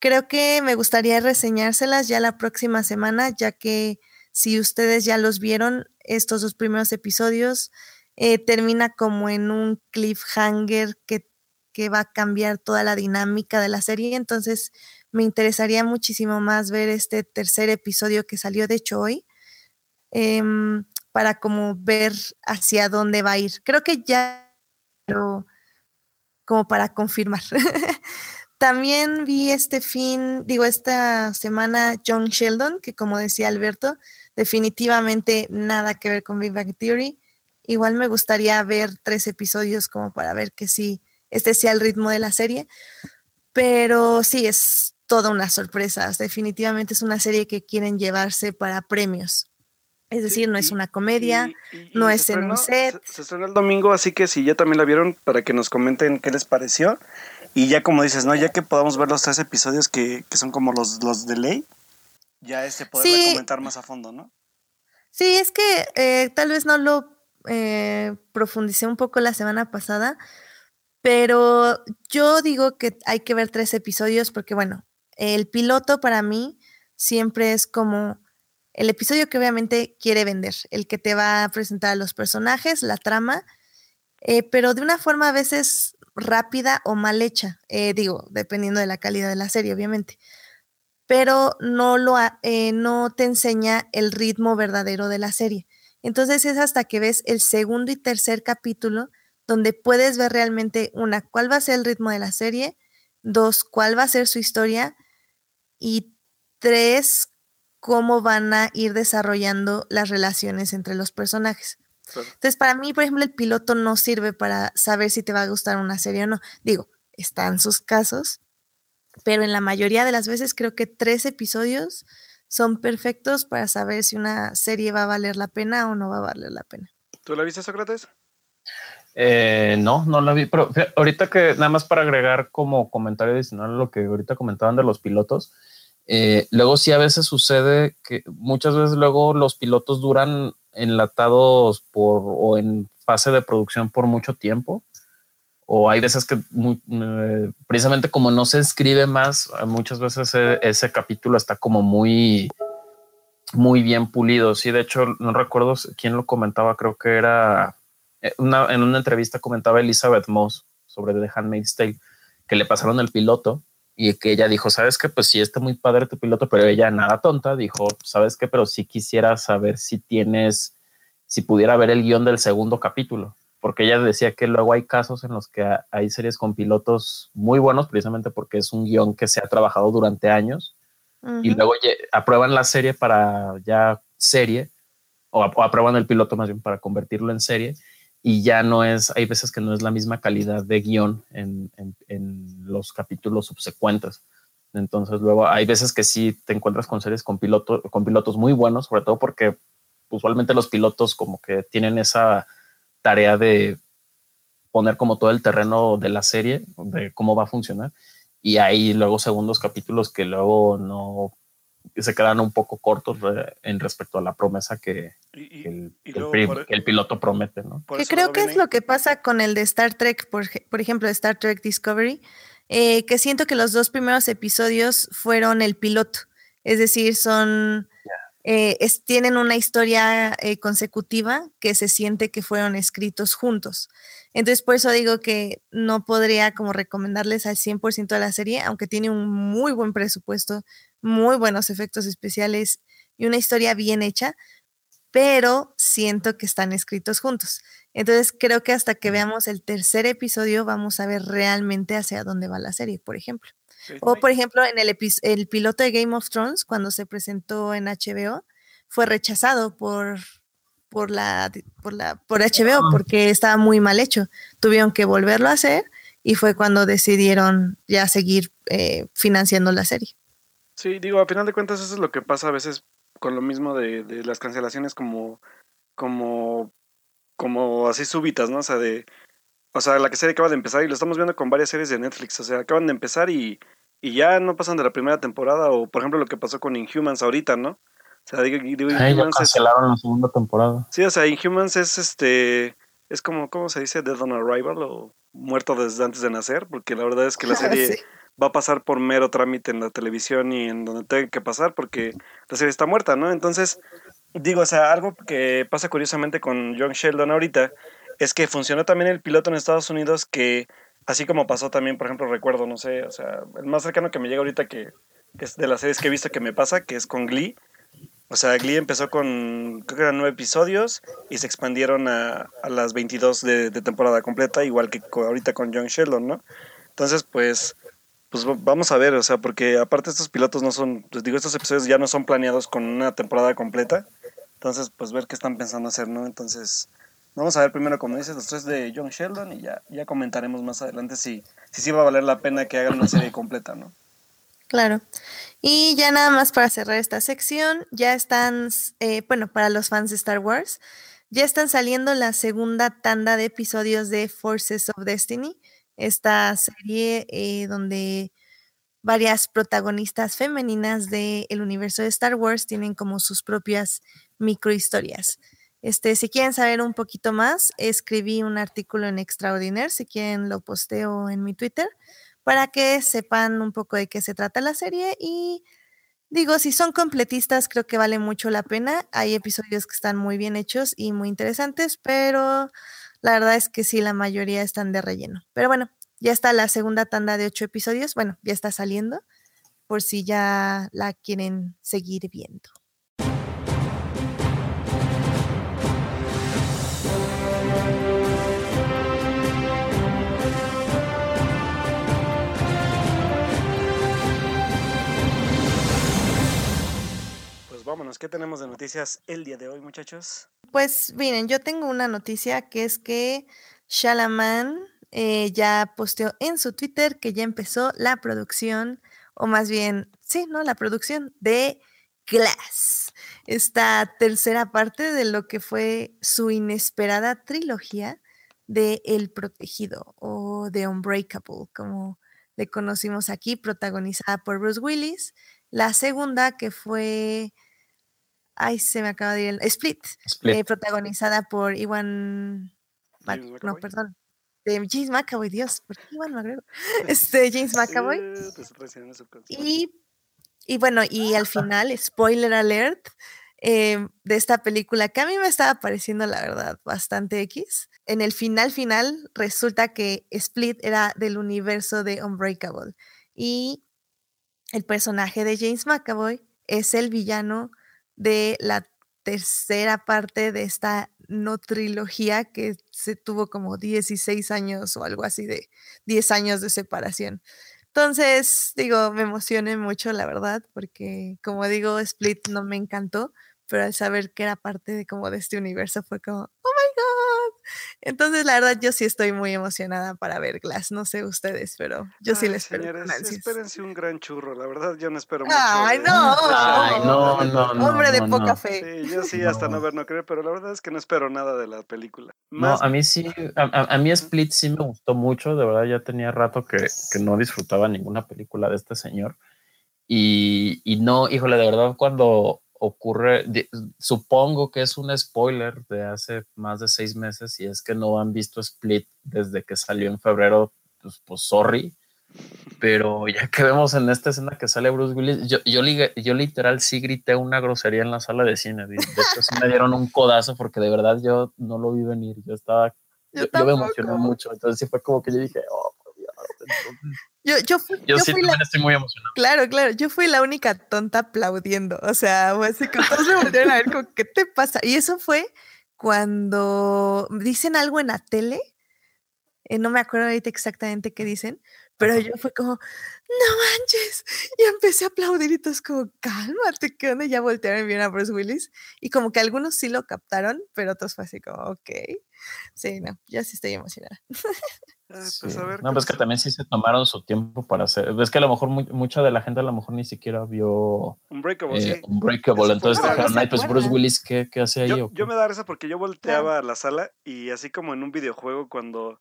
Creo que me gustaría reseñárselas ya la próxima semana, ya que si ustedes ya los vieron, estos dos primeros episodios, eh, termina como en un cliffhanger que, que va a cambiar toda la dinámica de la serie. Entonces, me interesaría muchísimo más ver este tercer episodio que salió de hecho hoy, em, para como ver hacia dónde va a ir. Creo que ya, pero como para confirmar. También vi este fin, digo, esta semana John Sheldon, que como decía Alberto, definitivamente nada que ver con Big Bang Theory. Igual me gustaría ver tres episodios como para ver que sí, este sea el ritmo de la serie. Pero sí, es toda una sorpresa. Definitivamente es una serie que quieren llevarse para premios. Es decir, no es una comedia, no es en un set. Se, estrenó el domingo, así que si ya también la vieron, para que nos comenten qué les pareció. Y ya como dices, ¿no? Ya que podamos ver los tres episodios que, son como los, los de ley, ya este poder comentar más a fondo, ¿no? Sí, es que eh, tal vez no lo eh, profundicé un poco la semana pasada, pero yo digo que hay que ver tres episodios porque, bueno, el piloto para mí siempre es como el episodio que obviamente quiere vender, el que te va a presentar a los personajes, la trama, eh, pero de una forma a veces rápida o mal hecha, eh, digo, dependiendo de la calidad de la serie, obviamente, pero no, lo, eh, no te enseña el ritmo verdadero de la serie. Entonces es hasta que ves el segundo y tercer capítulo donde puedes ver realmente, una, cuál va a ser el ritmo de la serie, dos, cuál va a ser su historia y tres, cómo van a ir desarrollando las relaciones entre los personajes. Entonces, para mí, por ejemplo, el piloto no sirve para saber si te va a gustar una serie o no. Digo, están sus casos, pero en la mayoría de las veces creo que tres episodios son perfectos para saber si una serie va a valer la pena o no va a valer la pena. ¿Tú la viste, Sócrates? Eh, no, no la vi, pero ahorita que nada más para agregar como comentario adicional lo que ahorita comentaban de los pilotos, eh, luego sí a veces sucede que muchas veces luego los pilotos duran enlatados por o en fase de producción por mucho tiempo. O hay veces que eh, precisamente como no se escribe más, muchas veces ese, ese, capítulo está como muy, muy bien pulido. Sí, de hecho, no recuerdo quién lo comentaba, creo que era una, en una entrevista comentaba Elizabeth Moss sobre The Handmaid's Tale, que le pasaron el piloto y que ella dijo, sabes que pues sí está muy padre tu piloto, pero ella nada tonta dijo, sabes que, pero sí quisiera saber si tienes, si pudiera ver el guion del segundo capítulo, porque ella decía que luego hay casos en los que hay series con pilotos muy buenos, precisamente porque es un guion que se ha trabajado durante años y luego aprueban la serie para ya serie, o, aprueban el piloto más bien para convertirlo en serie, y ya no es, hay veces que no es la misma calidad de guion en, los capítulos subsecuentes. Entonces luego hay veces que sí te encuentras con series con, con pilotos muy buenos, sobre todo porque usualmente los pilotos como que tienen esa tarea de poner como todo el terreno de la serie, de cómo va a funcionar. Y hay luego segundos capítulos que luego no se quedan un poco cortos en respecto a la promesa que, el, piloto promete, ¿no? Que creo que es lo que pasa con el de Star Trek, por, por ejemplo, Star Trek Discovery, eh, que siento que los dos primeros episodios fueron el piloto, es decir, son eh, tienen una historia eh, consecutiva que se siente que fueron escritos juntos. Entonces, por eso digo que no podría como recomendarles al 100% de la serie, aunque tiene un muy buen presupuesto, muy buenos efectos especiales y una historia bien hecha, pero siento que están escritos juntos. Entonces, creo que hasta que veamos el tercer episodio vamos a ver realmente hacia dónde va la serie, por ejemplo. O por ejemplo, en el, el piloto de Game of Thrones, cuando se presentó en HBO, fue rechazado por, por, la, por, la, por HBO ah. porque estaba muy mal hecho. Tuvieron que volverlo a hacer y fue cuando decidieron ya seguir eh, financiando la serie. Sí, digo, a final de cuentas eso es lo que pasa a veces con lo mismo de, de las cancelaciones como, como, como así súbitas, ¿no? O sea, de, o sea, la que serie acaba de empezar y lo estamos viendo con varias series de Netflix. O sea, acaban de empezar y, y ya no pasan de la primera temporada. O por ejemplo lo que pasó con Inhumans ahorita, ¿no? O sea, digo, Inhumans cancelaron la segunda temporada. Sí, o sea, Inhumans es este. Es como, ¿cómo se dice? Dead on Arrival o muerto desde antes de nacer. Porque la verdad es que la serie va a pasar por mero trámite en la televisión y en donde tenga que pasar porque la serie está muerta, ¿no? Entonces, digo, o sea, algo que pasa curiosamente con John Sheldon ahorita es que funcionó también el piloto en Estados Unidos que, así como pasó también, por ejemplo, recuerdo, no sé, o sea, el más cercano que me llega ahorita que, es de las series que he visto que me pasa, que es con Glee. O sea, Glee empezó con, creo que eran nueve episodios y se expandieron a, a las 22 de, temporada completa, igual que ahorita con John Sheldon, ¿no? Entonces, pues, pues vamos a ver, o sea, porque aparte estos pilotos no son, les digo, estos episodios ya no son planeados con una temporada completa. Entonces, pues ver qué están pensando hacer, ¿no? Entonces, Vamos a ver primero, como dices, los tres de John Sheldon y ya, ya comentaremos más adelante si, si sí va a valer la pena que hagan una serie completa, ¿no? Claro. Y ya nada más para cerrar esta sección, ya están, eh, bueno, para los fans de Star Wars, ya están saliendo la segunda tanda de episodios de Forces of Destiny, esta serie eh, donde varias protagonistas femeninas del universo de Star Wars tienen como sus propias microhistorias. Este, si quieren saber un poquito más, escribí un artículo en Extraordinaire, si quieren lo posteo en mi Twitter, para que sepan un poco de qué se trata la serie y digo, si son completistas, creo que vale mucho la pena. Hay episodios que están muy bien hechos y muy interesantes, pero la verdad es que sí, la mayoría están de relleno. Pero bueno, ya está la segunda tanda de ocho episodios, bueno, ya está saliendo, por si ya la quieren seguir viendo. Vámonos. ¿Qué tenemos de noticias el día de hoy, muchachos? Pues miren, yo tengo una noticia que es que Shalaman eh, ya posteó en su Twitter que ya empezó la producción, o más bien, sí, ¿no? La producción de Glass, esta tercera parte de lo que fue su inesperada trilogía de El Protegido o de Unbreakable, como le conocimos aquí, protagonizada por Bruce Willis. La segunda que fue Ay, se me acaba de ir el Split, eh, protagonizada por Iwan. no, perdón. De James McAvoy, Dios, ¿por qué Iwan McGregor? Este, James McAvoy. y, y bueno, y al final, spoiler alert, eh, de esta película que a mí me estaba pareciendo, la verdad, bastante X. En el final final resulta que Split era del universo de Unbreakable y el personaje de James McAvoy es el villano de la tercera parte de esta no trilogía que se tuvo como 16 años o algo así de 10 años de separación. Entonces, digo, me emocioné mucho, la verdad, porque como digo, Split no me encantó, pero al saber que era parte de como de este universo fue como, oh my god. Entonces, la verdad, yo sí estoy muy emocionada para ver Glass. No sé ustedes, pero yo sí les espero. Señores, espérense un gran churro. La verdad, yo no espero mucho. Ay, no. Ay, no, no, no. Hombre de no, poca no. fe. Sí, yo sí, hasta no ver, no creo, pero la verdad es que no espero nada de la película. No, Más- a mí sí, a, a- a mí Split sí me gustó mucho, de verdad ya tenía rato que, que no disfrutaba ninguna película de este señor. Y, y no, híjole, de verdad cuando ocurre, di- supongo que es un spoiler de hace más de seis meses y es que no han visto Split desde que salió en febrero, pues, pues sorry. Pero ya que vemos en esta escena que sale Bruce Willis, yo, yo, yo literal sí grité una grosería en la sala de cine. De de hecho, sí me dieron un codazo porque de verdad yo no lo vi venir. Yo estaba, Yo yo, yo me emocioné mucho. Entonces sí fue como que yo dije, oh, por Dios. Entonces, Yo, yo fui, yo, yo sí fui la, estoy muy emocionado. claro, claro, yo fui la única tonta aplaudiendo. O sea, fue así que todos me voltearon a ver como, ¿qué te pasa? Y eso fue cuando dicen algo en la tele. eh, no me acuerdo ahorita exactamente qué dicen, pero yo fue como, no manches. Y empecé a aplaudir y todos como, cálmate, ¿qué onda? Y ya voltearon vieron a Bruce Willis. Y como que algunos sí lo captaron, pero otros fue así como, ok. Sí, no, yo sí estoy emocionada. Ah, Sí. pues a ver. No, pues que pasa. también sí se tomaron su tiempo para hacer. Es que a lo mejor mu- mucha de la gente a lo mejor ni siquiera vio Unbreakable, eh, sí. Unbreakable. Entonces dijeron, ay, pues Bruce. Willis, ¿qué, qué hace ahí? Yo, yo qué?" me da risa porque yo volteaba a la sala y así como en un videojuego cuando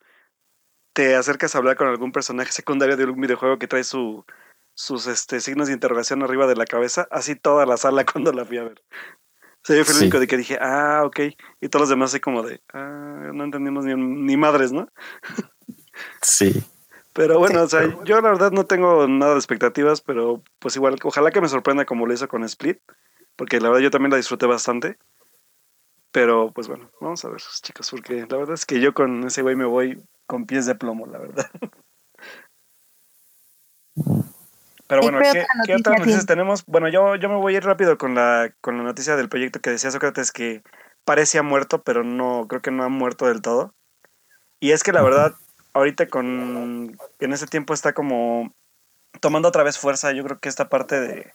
te acercas a hablar con algún personaje secundario de un videojuego que trae su, sus este, signos de interrogación arriba de la cabeza, así toda la sala cuando la fui a ver. O sea, yo fui el Sí. único de que dije, ah, ok. Y todos los demás así como de, ah, no entendimos ni, ni madres, ¿no? Sí. Pero bueno, o sea, yo la verdad no tengo nada de expectativas, pero pues igual, ojalá que me sorprenda como lo hizo con Split, porque la verdad yo también la disfruté bastante. Pero pues bueno, vamos a ver, chicos, porque la verdad es que yo con ese güey me voy con pies de plomo, la verdad. Pero ¿Y bueno, qué ¿qué, otra qué otras noticia noticias tenemos? Bueno, yo, yo me voy a ir rápido con la, con la noticia del proyecto que decía Sócrates que parecía muerto, pero no, creo que no ha muerto del todo. Y es que la verdad, ahorita con en ese tiempo está como tomando otra vez fuerza, yo creo que esta parte de,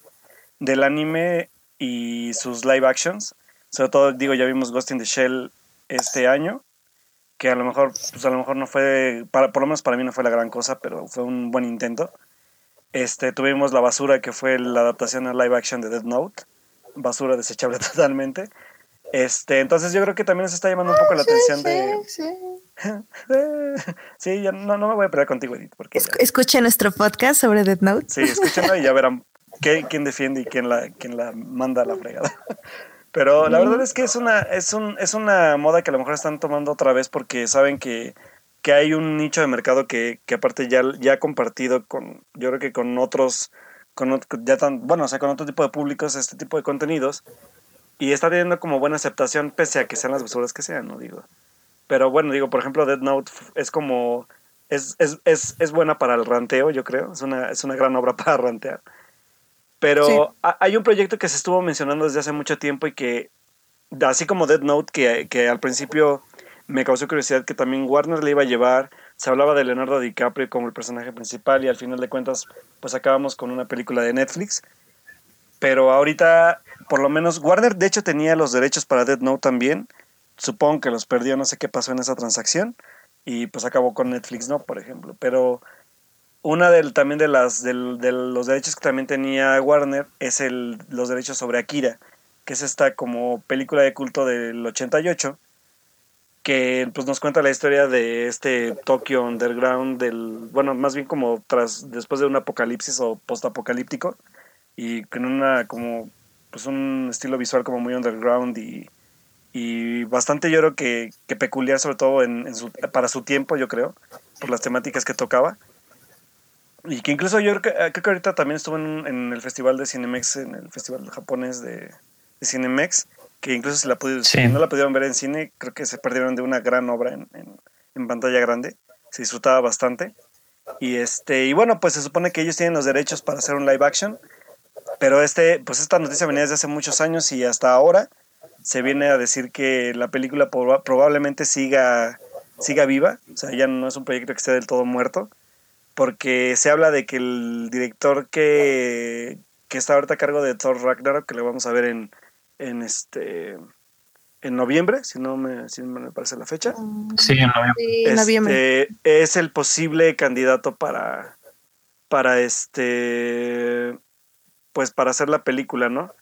del anime y sus live actions. Sobre todo, digo, ya vimos Ghost in the Shell este año, que a lo mejor, pues a lo mejor no fue, para, por lo menos para mí no fue la gran cosa, pero fue un buen intento. Este, tuvimos La Basura, que fue la adaptación a live action de Death Note. Basura desechable totalmente. Este, entonces yo creo que también se está llamando un poco la atención de... Sí, ya no, no me voy a pelear contigo, Edith, porque ya- Escu- Escuchen nuestro podcast sobre Death Note. Sí, escúchenlo y ya verán qué- quién defiende y quién la, quién la manda a la fregada. Pero la verdad es que es una, es, un, es una moda que a lo mejor están tomando otra vez porque saben que, que hay un nicho de mercado que, que aparte ya, ya ha compartido con, yo creo que con otros, con, ya tan, bueno, o sea, con otro tipo de públicos este tipo de contenidos y está teniendo como buena aceptación pese a que sean las basuras que sean, ¿no? Digo. Pero bueno, digo, por ejemplo, Dead Note es como, es, es, es, es buena para el ranteo, yo creo, es una, es una gran obra para rantear. Pero Sí. hay un proyecto que se estuvo mencionando desde hace mucho tiempo y que, así como Dead Note, que, que al principio me causó curiosidad que también Warner le iba a llevar, se hablaba de Leonardo DiCaprio como el personaje principal y al final de cuentas pues acabamos con una película de Netflix. Pero ahorita, por lo menos, Warner de hecho tenía los derechos para Dead Note también. Supongo que los perdió, no sé qué pasó en esa transacción. Y pues acabó con Netflix, ¿no? Por ejemplo. Pero una del, también de, las, del- de los derechos que también tenía Warner es el, los derechos sobre Akira, que es esta como película de culto del 88, que pues nos cuenta la historia de este Tokio Underground, del, bueno, más bien como tras, después de un apocalipsis o postapocalíptico, y con una como, pues un estilo visual como muy underground y, y bastante yo creo que, que peculiar sobre todo en, en su- para su tiempo, yo creo, por las temáticas que tocaba. Y que incluso yo creo que, ahorita también estuvo en, en el festival de Cinemex, en el festival japonés de, de Cinemex, que incluso si, la pudi- Sí. si no la pudieron ver en cine, creo que se perdieron de una gran obra en, en- en pantalla grande. Se disfrutaba bastante. Y este, y bueno, pues se supone que ellos tienen los derechos para hacer un live action. Pero este, pues esta noticia venía desde hace muchos años y hasta ahora se viene a decir que la película proba- probablemente siga, siga viva. O sea, ya no es un proyecto que esté del todo muerto. porque se habla de que el director que, que está ahorita a cargo de Thor Ragnarok, que le vamos a ver en, en este en noviembre, si no me, si me parece la fecha. Sí, en noviembre. Este, es el posible candidato para, para este, pues para hacer la película, ¿no?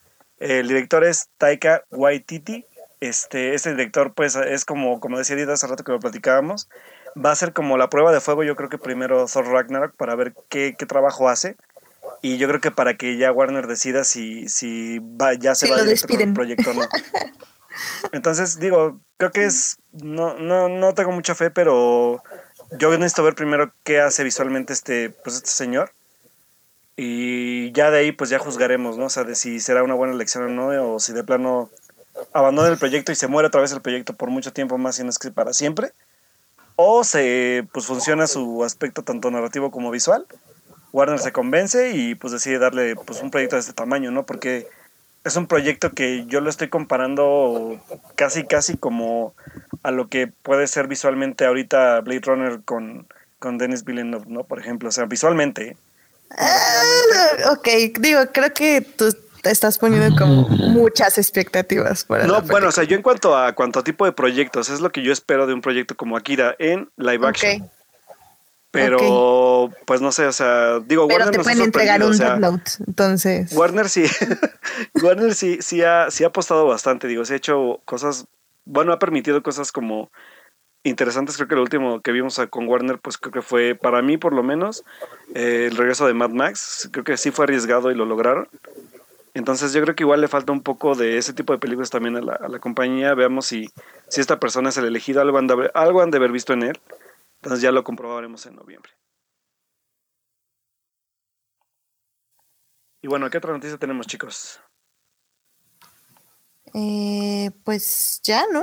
El director es Taika Waititi. Este, este director, pues, es como, como decía Edith hace rato que lo platicábamos. Va a ser como la prueba de fuego, yo creo que primero Thor Ragnarok para ver qué, qué trabajo hace. Y yo creo que para que ya Warner decida si, si va, ya se va a el proyecto o no. Entonces, digo, creo que es. No, no, no tengo mucha fe, pero yo necesito ver primero qué hace visualmente este, pues este señor. Y ya de ahí, pues ya juzgaremos, ¿no? O sea, de si será una buena elección o no, o si de plano abandona el proyecto y se muere otra vez el proyecto por mucho tiempo más, y no es que para siempre. O se, pues funciona su aspecto tanto narrativo como visual. Warner se convence y pues decide darle pues un proyecto de este tamaño, ¿no? Porque es un proyecto que yo lo estoy comparando casi, casi como a lo que puede ser visualmente ahorita Blade Runner con, con Denis Villeneuve, ¿no? Por ejemplo, o sea, visualmente. Ah, ok, digo, creo que tú te estás poniendo como muchas expectativas para No, bueno, o sea, yo en cuanto a cuanto a tipo de proyectos, es lo que yo espero de un proyecto como Akira en live action. Pero, pues no sé, o sea, digo, Pero Warner te pueden entregar un Note, entonces. Warner sí, Warner sí, sí ha, sí ha apostado bastante, digo, se ha hecho cosas, bueno, ha permitido cosas como interesantes. Creo que lo último que vimos con Warner, pues creo que fue, para mí por lo menos, eh, el regreso de Mad Max. Creo que sí fue arriesgado y lo lograron. Entonces yo creo que igual le falta un poco de ese tipo de películas también a la, compañía. Veamos si, si esta persona es el elegido, algo han, de, algo han de haber visto en él. Entonces ya lo comprobaremos en noviembre. Y bueno, ¿qué otra noticia tenemos, chicos? Eh, pues ya, ¿no?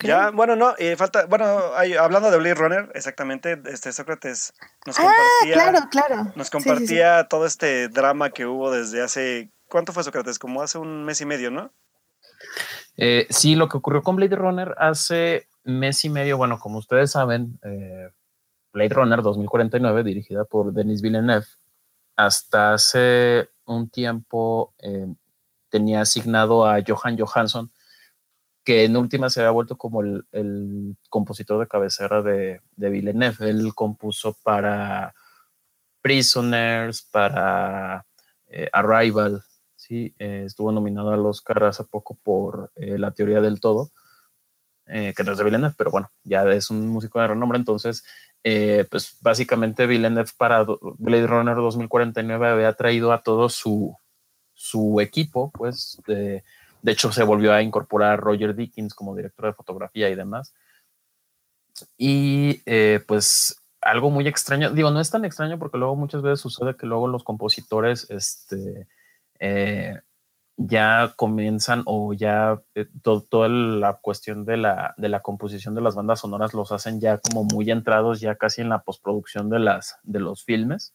Ya, bueno, no, eh, falta, bueno, hablando de Blade Runner, exactamente, este Sócrates nos ah, compartía, claro, claro. Nos compartía todo este drama que hubo desde hace, ¿cuánto fue Sócrates? Como hace un mes y medio, ¿no? Eh, sí, lo que ocurrió con Blade Runner hace mes y medio, bueno, como ustedes saben, eh, Blade Runner 2049, dirigida por Denis Villeneuve, hasta hace un tiempo eh, tenía asignado a Johan Johansson, que en última se había vuelto como el, compositor de cabecera de, de, Villeneuve. Él compuso para Prisoners, para Arrival, ¿sí? estuvo nominado al Oscar hace poco por La teoría del todo eh, que no es de Villeneuve, pero bueno, ya es un músico de renombre, entonces, eh, pues básicamente Villeneuve para Blade Runner 2049 había traído a todo su, su equipo, pues, de, de hecho se volvió a incorporar a Roger Dickens como director de fotografía y demás. Y eh, pues algo muy extraño, digo, no es tan extraño porque luego muchas veces sucede que luego los compositores, este, ya comienzan o ya eh, toda la cuestión de la, de la composición de las bandas sonoras los hacen ya como muy entrados ya casi en la postproducción de, las, de los filmes,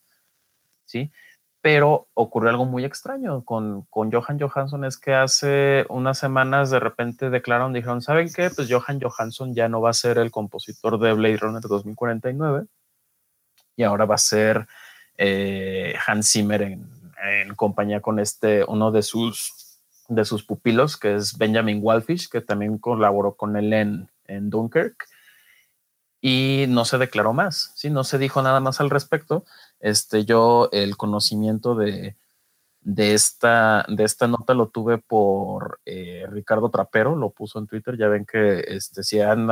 ¿sí? Pero ocurrió algo muy extraño con, con Johan Johansson, es que hace unas semanas de repente declararon, dijeron, ¿saben qué? Pues Johan Johansson ya no va a ser el compositor de Blade Runner 2049 y ahora va a ser eh, Hans Zimmer en, compañía con este, uno de sus, de sus pupilos, que es Benjamin Walfish, que también colaboró con él en, en Dunkirk. Y no se declaró más, ¿sí? no se dijo nada más al respecto. Este, yo el conocimiento de, de, esta, de esta nota lo tuve por eh, Ricardo Trapero, lo puso en Twitter. Ya ven que este, si han,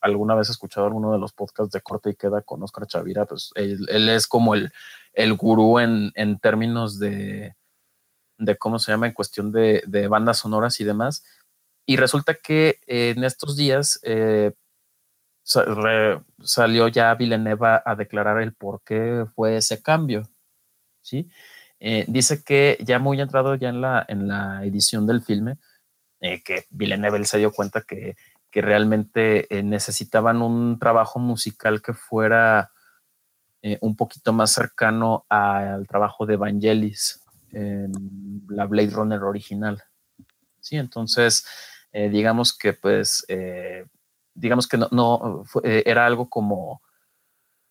alguna vez escuchado alguno de los podcasts de Corte y Queda con Oscar Chavira, pues él, es como el, el gurú en, términos de, de, cómo se llama, en cuestión de, bandas sonoras y demás. Y resulta que en estos días eh, salió ya Villeneuve a declarar el por qué fue ese cambio. ¿sí? Eh, dice que ya muy entrado ya en la, en la edición del filme, eh, que Villeneuve se dio cuenta que, que realmente necesitaban un trabajo musical que fuera eh, un poquito más cercano al trabajo de Vangelis en la Blade Runner original. Sí, entonces, eh, digamos que pues, eh, digamos que no, era algo como,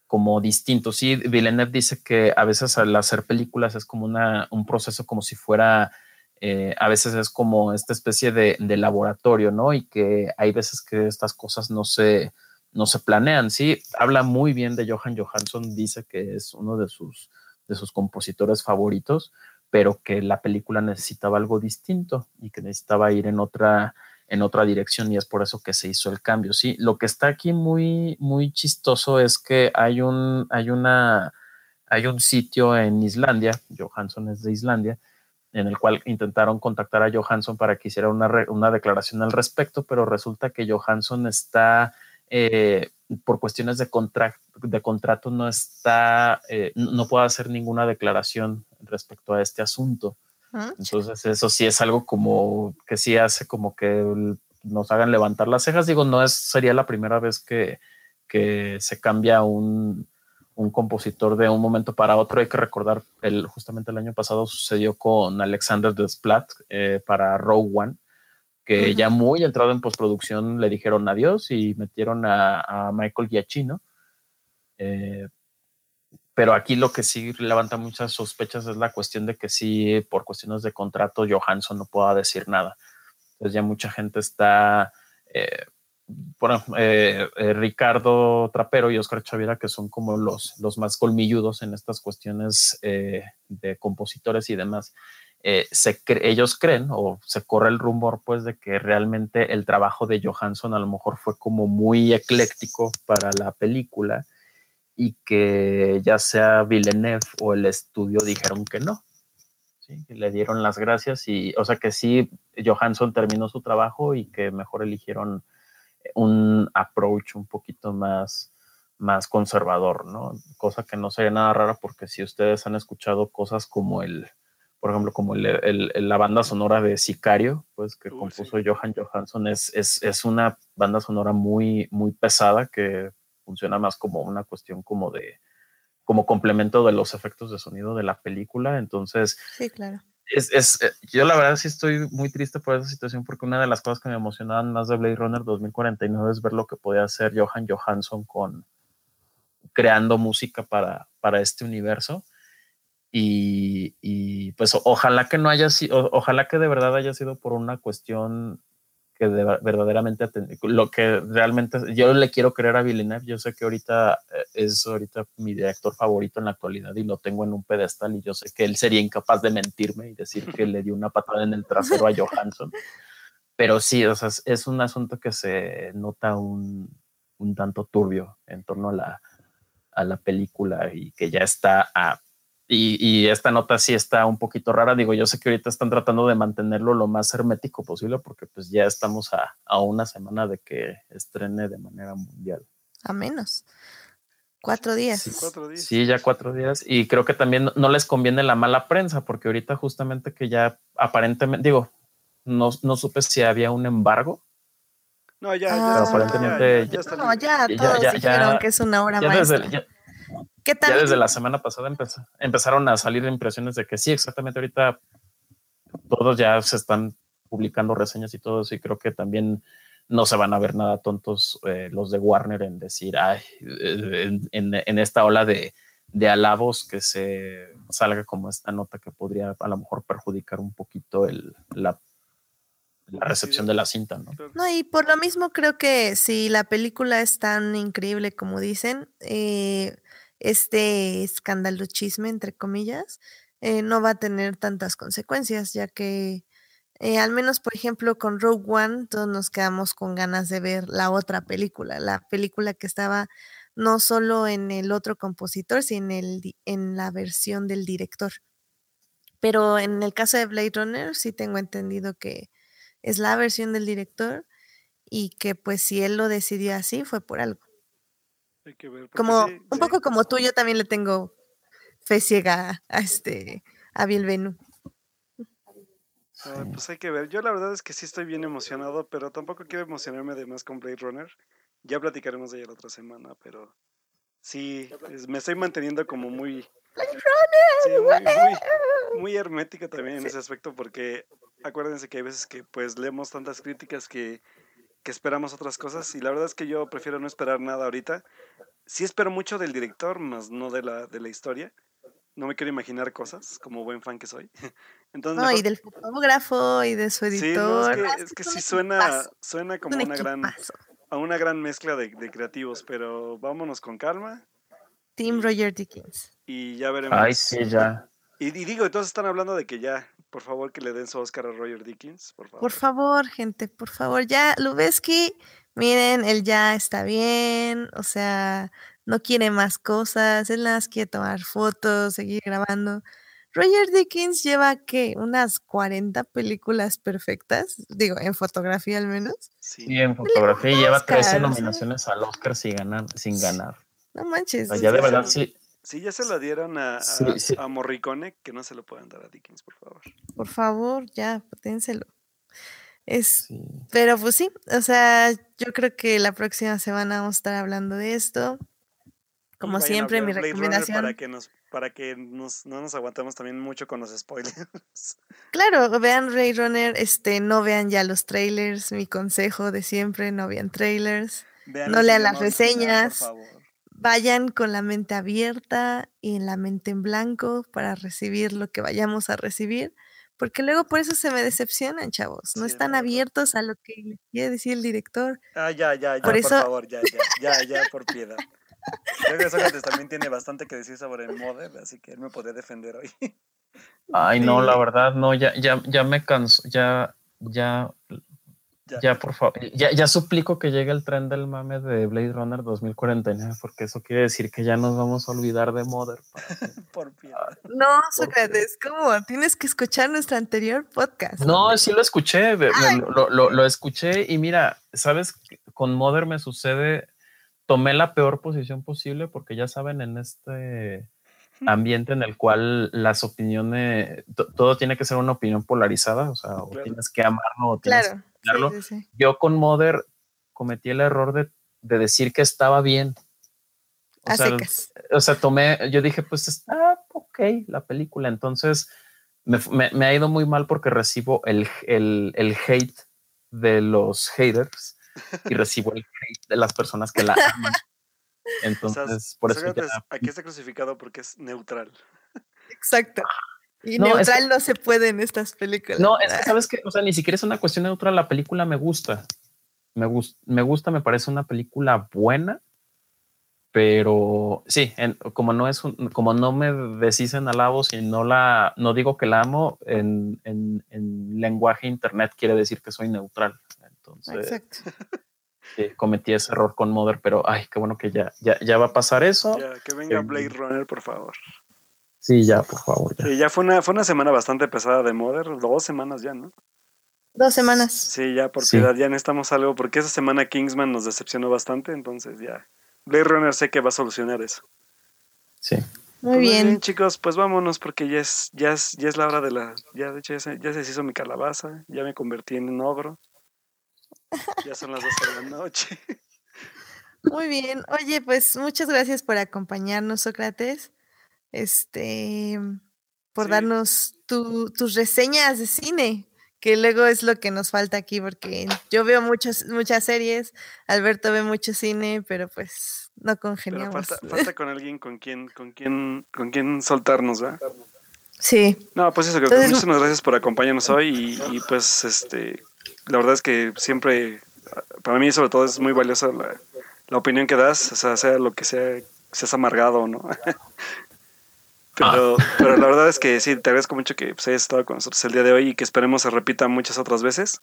como distinto. Sí, Villeneuve dice que a veces al hacer películas es como una, un proceso como si fuera, eh, a veces es como esta especie de, de, laboratorio, ¿no? Y que hay veces que estas cosas no se, no se planean. Sí, habla muy bien de Johan Johansson, dice que es uno de sus, de sus compositores favoritos, pero que la película necesitaba algo distinto y que necesitaba ir en otra en otra dirección y es por eso que se hizo el cambio. Sí, lo que está aquí muy, muy chistoso es que hay un, hay una, hay un sitio en Islandia, Johansson es de Islandia, en el cual intentaron contactar a Johansson para que hiciera una, una declaración al respecto, pero resulta que Johansson está, eh, por cuestiones de, de contrato, no está, eh, no puede hacer ninguna declaración respecto a este asunto. Entonces eso sí es algo como que sí hace como que nos hagan levantar las cejas. Digo, no es, sería la primera vez que, que se cambia un, un, compositor de un momento para otro. Hay que recordar, el, justamente el año pasado sucedió con Alexander Desplat eh, para Row One, que ya muy entrado en postproducción le dijeron adiós y metieron a, a Michael Giacchino. Eh, pero aquí lo que sí levanta muchas sospechas es la cuestión de que sí, por cuestiones de contrato, Johansson no pueda decir nada. Entonces ya mucha gente está, eh, bueno, eh, eh, Ricardo Trapero y Oscar Chavira, que son como los, los más colmilludos en estas cuestiones de compositores y demás, ellos creen o se corre el rumor pues de que realmente el trabajo de Johansson a lo mejor fue como muy ecléctico para la película y que ya sea Villeneuve o el estudio dijeron que no. ¿sí? Le dieron las gracias y, o sea, que sí, Johansson terminó su trabajo y que mejor eligieron un approach un poquito más, más conservador, ¿no? Cosa que no sería nada rara porque si ustedes han escuchado cosas como el, por ejemplo, como el, el, la banda sonora de Sicario, pues que compuso Johan Johansson, es, es, es, una banda sonora muy, muy pesada que funciona más como una cuestión como de, como complemento de los efectos de sonido de la película. Entonces, sí, claro. Es, es, eh, yo la verdad sí estoy muy triste por esa situación porque una de las cosas que me emocionaban más de Blade Runner 2049 es ver lo que podía hacer Johan Johansson con creando música para, para este universo. Y, y, pues ojalá que no haya sido, ojalá que de verdad haya sido por una cuestión que verdaderamente lo que realmente yo le quiero creer a Villeneuve. Yo sé que ahorita eh, es ahorita mi director favorito en la actualidad y lo tengo en un pedestal y yo sé que él sería incapaz de mentirme y decir que le dio una patada en el trasero a Johansson. Pero sí, o sea, es un asunto que se nota un, un tanto turbio en torno a la, a la película y que ya está a y, esta nota sí está un poquito rara. Digo, yo sé que ahorita están tratando de mantenerlo lo más hermético posible porque pues ya estamos a, a una semana de que estrene de manera mundial. A menos. Cuatro días. Sí, cuatro días. sí, ya cuatro días. Y creo que también no les conviene la mala prensa porque ahorita justamente que ya aparentemente, digo, no, no supe si había un embargo. No, ya, ya, ah, aparentemente ya, no, ya, todos dijeron que es una hora maestra. Desde, ya desde la semana pasada empezaron a salir impresiones de que sí, exactamente ahorita todos ya se están publicando reseñas y todo eso y creo que también no se van a ver nada tontos eh, los de Warner en decir, ay, en, esta ola de, alabos que se salga como esta nota que podría a lo mejor perjudicar un poquito el, la, la recepción de la cinta, ¿no? No, y por lo mismo creo que si la película es tan increíble como dicen, eh, este escándalo chisme, entre comillas, eh, no va a tener tantas consecuencias, ya que eh, al menos, por ejemplo, con Rogue One, todos nos quedamos con ganas de ver la otra película, la película que estaba no solo en el otro compositor, sino en, en la versión del director. Pero en el caso de Blade Runner, sí tengo entendido que es la versión del director y que pues si él lo decidió así fue por algo como un poco como tú, yo también le tengo fe ciega a este a Bill pues hay que ver. Yo la verdad es que sí estoy bien emocionado, pero tampoco quiero emocionarme de más con Blade Runner. Ya platicaremos de ella la otra semana, pero sí, me estoy manteniendo como muy, muy, hermética también en ese aspecto, porque acuérdense que hay veces que pues leemos tantas críticas que, que esperamos otras cosas y la verdad es que yo prefiero no esperar nada ahorita sí espero mucho del director, más no de la, de la historia. No me quiero imaginar cosas, como buen fan que soy. Entonces, no, y del fotógrafo y de su editor. Sí, es que, sí suena, suena como una gran, a una gran mezcla de, de, creativos, pero vámonos con calma. Team Roger Dickens. Y ya veremos. Ay, sí, ya. Y, y, digo, entonces están hablando de que ya, por favor, que le den su Oscar a Roger Dickens, por favor. Por favor, gente, por favor, ya, Lubeski, miren, él ya está bien, o sea, no quiere más cosas, él nada más quiere tomar fotos, seguir grabando. Roger Dickens lleva, ¿qué? Unas 40 películas perfectas, digo, en fotografía al menos. Sí, en fotografía lleva 13 nominaciones al Oscar sin ganar. Sin ganar. No manches. ya de verdad sí. Sí, ya se lo dieron a, a, Morricone, que no se lo pueden dar a Dickens, por favor. Por favor, ya, poténselo. Es, pero pues sí, o sea, yo creo que la próxima semana vamos a estar hablando de esto. Como siempre, mi recomendación. Para que, nos, para que nos, no nos aguantemos también mucho con los spoilers. Claro, vean Ray Runner, este, no vean ya los trailers, mi consejo de siempre, no vean trailers, no lean las reseñas, vayan con la mente abierta y en la mente en blanco para recibir lo que vayamos a recibir, porque luego por eso se me decepcionan, chavos, no están abiertos a lo que quiere decir el director. Ah, ya, ya, ya, por, favor, ya, ya, ya, ya, por piedad. Creo que Sócrates también tiene bastante que decir sobre el model, así que él me podría defender hoy. Ay, no, la verdad, no, ya, ya, ya me canso, ya, ya, ya, por favor, ya, ya suplico que llegue el tren del mame de Blade Runner 2049, porque eso quiere decir que ya nos vamos a olvidar de Mother. por No, Sócrates, ¿cómo? Tienes que escuchar nuestro anterior podcast. No, sí lo escuché, lo, lo, lo, escuché y mira, ¿sabes? Con Mother me sucede tomé la peor posición posible porque ya saben, en este ambiente en el cual las opiniones, todo tiene que ser una opinión polarizada, o sea, o tienes que amarlo o tienes que odiarlo. Yo con Mother cometí el error de, decir que estaba bien. O sea, o sea, tomé, yo dije, pues está ok la película, entonces me, ha ido muy mal porque recibo el, el, el hate de los haters y recibo el hate de las personas que la aman. Entonces, por eso. Aquí está crucificado porque es neutral. Exacto. Y neutral no se puede en estas películas. No, es que sabes que, o sea, ni siquiera es una cuestión neutral. La película me gusta. Me, me gusta, me parece una película buena, pero sí, como no es como no me deshicen alabos y no la, no digo que la amo, en, en, en lenguaje internet quiere decir que soy neutral. Exacto. Cometí ese error con Mother, pero ay, qué bueno que ya, ya, ya va a pasar eso. Ya, que venga em, Blade Runner, por favor. Sí, ya, por favor. Ya. ya fue una, fue una semana bastante pesada de Mother, dos semanas ya, ¿no? Dos semanas. Sí, ya por piedad, ya necesitamos algo, porque esa semana Kingsman nos decepcionó bastante, entonces ya. Blade Runner sé que va a solucionar eso. Sí. Muy pues bien. chicos, pues vámonos porque ya es, ya es, ya es la hora de la. Ya de hecho ya se, ya se hizo mi calabaza, ya me convertí en un ogro. Ya son las 12 de la noche. Muy bien. Oye, pues muchas gracias por acompañarnos, Sócrates. Este, por darnos tus reseñas de cine, que luego es lo que nos falta aquí, porque yo veo muchas muchas series, Alberto ve mucho cine, pero pues no congeniamos. falta, con alguien con quien, con quien, con quien soltarnos, ¿verdad? Sí. No, pues eso, muchísimas gracias por acompañarnos hoy y, y pues este la verdad es que siempre, para mí sobre todo es muy valiosa la, opinión que das, o sea, sea lo que sea, seas amargado o no. pero, ah. pero la verdad es que sí, te agradezco mucho que pues, hayas estado con nosotros el día de hoy y que esperemos se repita muchas otras veces.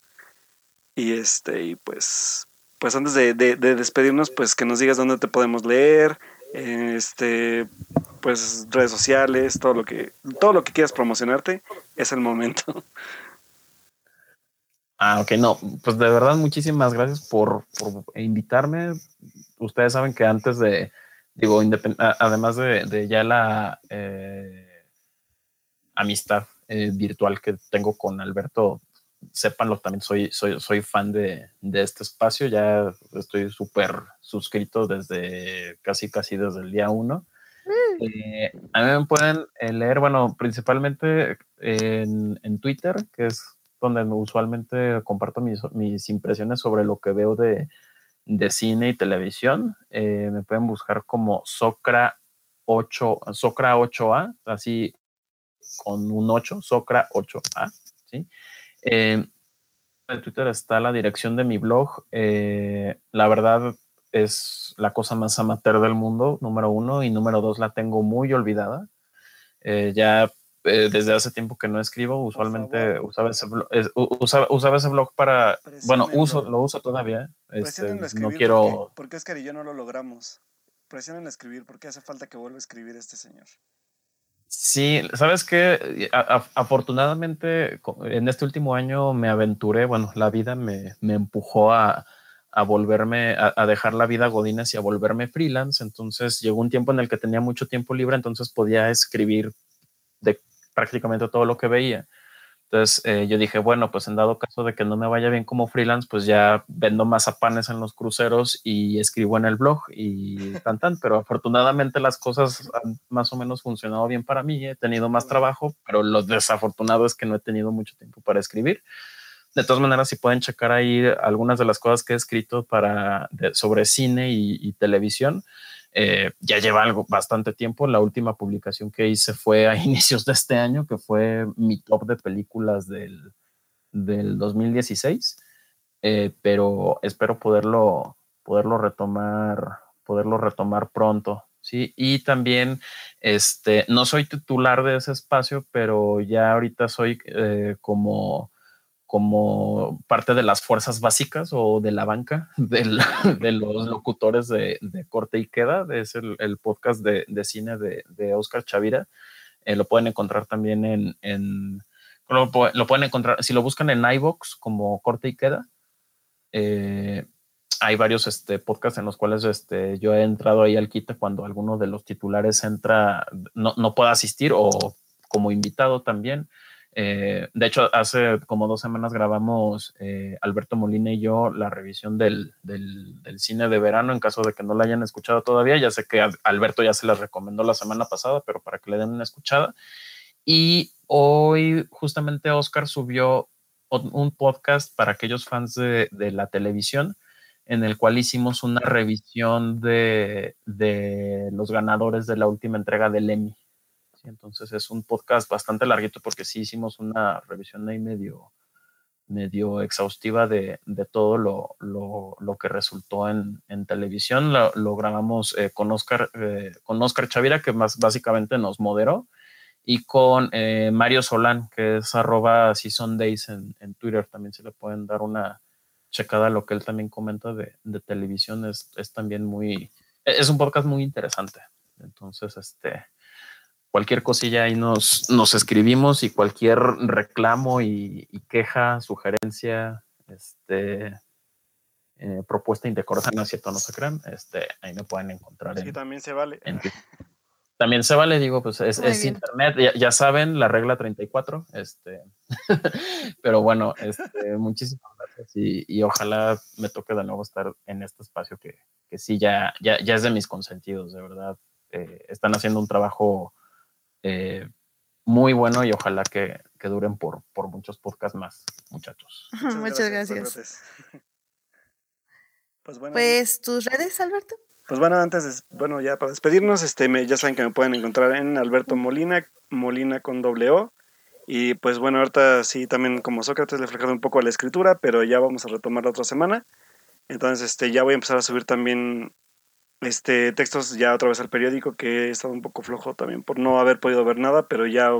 Y este, y pues, pues antes de, despedirnos, pues que nos digas dónde te podemos leer, este, pues redes sociales, todo lo que, todo lo que quieras promocionarte, es el momento. Ah, ok, no, pues de verdad muchísimas gracias por, invitarme. Ustedes saben que antes de, digo, además de, ya la eh, amistad eh, virtual que tengo con Alberto, sépanlo, también soy, soy, soy fan de, este espacio, ya estoy súper suscrito desde casi, casi desde el día uno. Mm. Eh, a mí me pueden leer, bueno, principalmente en, en Twitter, que es donde usualmente comparto mis, impresiones sobre lo que veo de, de cine y televisión. Eh, me pueden buscar como Socra 8, Socra 8A, así con un 8, Socra 8A. ¿sí? Eh, en Twitter está la dirección de mi blog. Eh, la verdad es la cosa más amateur del mundo, número uno, y número dos la tengo muy olvidada. ya desde hace tiempo que no escribo, usualmente usaba ese, blog, usaba, ese blog para, bueno, uso, lo uso todavía. Este, no quiero... ¿Por qué Oscar y yo no lo logramos? Presionen a escribir, porque hace falta que vuelva a escribir este señor. Sí, sabes que afortunadamente en este último año me aventuré, bueno, la vida me, me empujó a, a volverme, a, a, dejar la vida godines y a volverme freelance. Entonces llegó un tiempo en el que tenía mucho tiempo libre, entonces podía escribir de prácticamente todo lo que veía. Entonces eh, yo dije, bueno, pues en dado caso de que no me vaya bien como freelance, pues ya vendo mazapanes en los cruceros y escribo en el blog y tan tan, pero afortunadamente las cosas han más o menos funcionado bien para mí, he tenido más trabajo, pero lo desafortunado es que no he tenido mucho tiempo para escribir. De todas maneras, si pueden checar ahí algunas de las cosas que he escrito para, sobre cine y, y televisión, eh, ya lleva algo bastante tiempo. La última publicación que hice fue a inicios de este año, que fue mi top de películas del, del 2016. Eh, pero espero poderlo, poderlo retomar, poderlo retomar pronto. Sí, y también este, no soy titular de ese espacio, pero ya ahorita soy eh, como como parte de las fuerzas básicas o de la banca de los locutores de, Corte y Queda, es el, podcast de, cine de, Oscar Chavira. Eh, lo pueden encontrar también en, lo, pueden encontrar, si lo buscan en iVox como Corte y Queda, eh, hay varios este, podcasts en los cuales este, yo he entrado ahí al quite cuando alguno de los titulares entra, no, no puede asistir o como invitado también. Eh, de hecho, hace como dos semanas grabamos eh, Alberto Molina y yo la revisión del, cine de verano. En caso de que no la hayan escuchado todavía, ya sé que Alberto ya se la recomendó la semana pasada, pero para que le den una escuchada. Y hoy justamente Oscar subió un podcast para aquellos fans de, la televisión en el cual hicimos una revisión de, de los ganadores de la última entrega del Emmy entonces es un podcast bastante larguito porque sí hicimos una revisión ahí medio, medio exhaustiva de, todo lo, que resultó en, televisión. Lo, grabamos eh, con, Oscar, eh, con Oscar Chavira, que más básicamente nos moderó, y con eh, Mario Solán, que es arroba Season Days en, Twitter. También se le pueden dar una checada a lo que él también comenta de, de televisión. Es, es también muy, es un podcast muy interesante. Entonces, este, cualquier cosilla ahí nos, nos escribimos y cualquier reclamo y, queja, sugerencia, este, eh, propuesta indecorosa, no es cierto, no se crean, este, ahí me pueden encontrar. Sí, también se vale. también se vale, digo, pues es, internet, ya, saben, la regla 34, este, pero bueno, este, muchísimas gracias y, ojalá me toque de nuevo estar en este espacio que, que sí, ya, ya, ya es de mis consentidos, de verdad. Eh, están haciendo un trabajo eh, muy bueno y ojalá que, duren por, por, muchos podcasts más, muchachos. Muchas, gracias. Pues, bueno, pues tus redes, Alberto. Pues bueno, antes de, bueno, ya para despedirnos, este, ya saben que me pueden encontrar en Alberto Molina, Molina con doble O. Y pues bueno, ahorita sí, también como Sócrates le he un poco a la escritura, pero ya vamos a retomar la otra semana. Entonces, este, ya voy a empezar a subir también este, textos ya otra vez al periódico, que he estado un poco flojo también por no haber podido ver nada, pero ya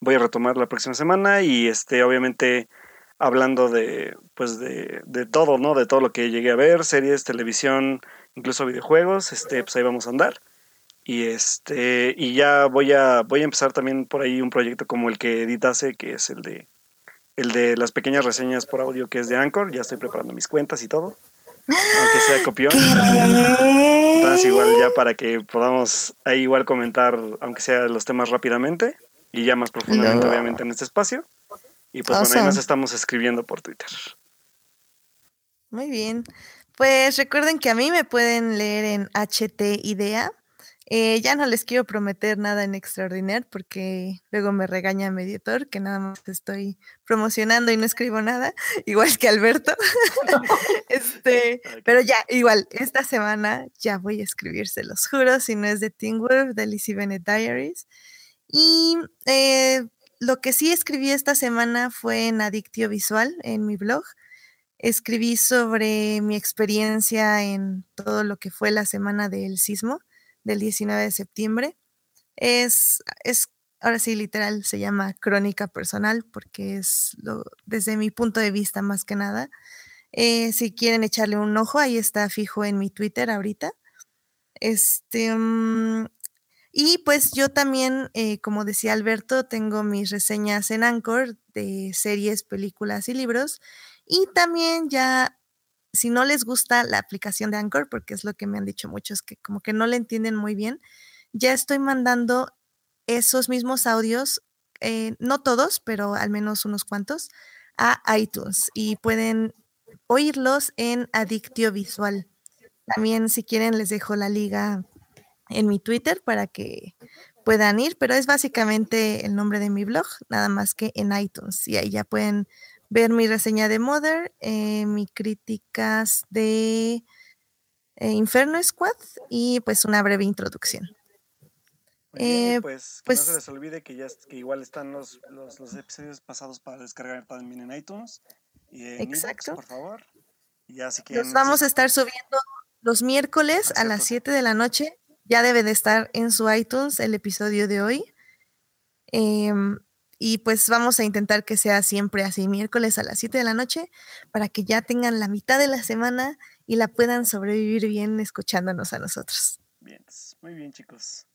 voy a retomar la próxima semana y este, obviamente hablando de, pues de, de todo, ¿no? De todo lo que llegué a ver, series, televisión, incluso videojuegos, este, pues ahí vamos a andar. Y este, y ya voy a, voy a empezar también por ahí un proyecto como el que editase, que es el de, el de las pequeñas reseñas por audio que es de Anchor, ya estoy preparando mis cuentas y todo aunque sea copión. Entonces igual ya para que podamos ahí igual comentar, aunque sea los temas rápidamente y ya más profundamente obviamente en este espacio. Y pues bueno, ahí nos estamos escribiendo por Twitter. Muy bien. Pues recuerden que a mí me pueden leer en HT Idea Eh, ya no les quiero prometer nada en extraordinario porque luego me regaña mi editor que nada más estoy promocionando y no escribo nada, igual que Alberto. este, pero ya, igual, esta semana ya voy a escribir, se los juro, si no es de Teen Wolf, de Lizzie Bennett Diaries. Y eh, lo que sí escribí esta semana fue en Adictio Visual, en mi blog. Escribí sobre mi experiencia en todo lo que fue la semana del sismo del 19 de septiembre. Es, es ahora sí, literal, se llama crónica personal porque es lo, desde mi punto de vista más que nada. Eh, si quieren echarle un ojo, ahí está fijo en mi Twitter ahorita. Este, mm, y pues yo también, eh, como decía Alberto, tengo mis reseñas en Anchor de series, películas y libros. Y también ya si no les gusta la aplicación de Anchor, porque es lo que me han dicho muchos, que como que no le entienden muy bien, ya estoy mandando esos mismos audios, eh, no todos, pero al menos unos cuantos, a iTunes y pueden oírlos en Adictio Visual. También si quieren les dejo la liga en mi Twitter para que puedan ir, pero es básicamente el nombre de mi blog, nada más que en iTunes y ahí ya pueden ver mi reseña de Mother, eh, mis críticas de eh, Inferno Squad y pues una breve introducción. Eh, pues, que no se pues les olvide que ya que igual están los, los, episodios pasados para descargar también en iTunes y en Exacto. por favor. Y así que los vamos a estar subiendo los miércoles a las 7 de la noche. Ya debe de estar en su iTunes el episodio de hoy. Y pues vamos a intentar que sea siempre así, miércoles a las 7 de la noche, para que ya tengan la mitad de la semana y la puedan sobrevivir bien escuchándonos a nosotros. Bien, muy bien chicos.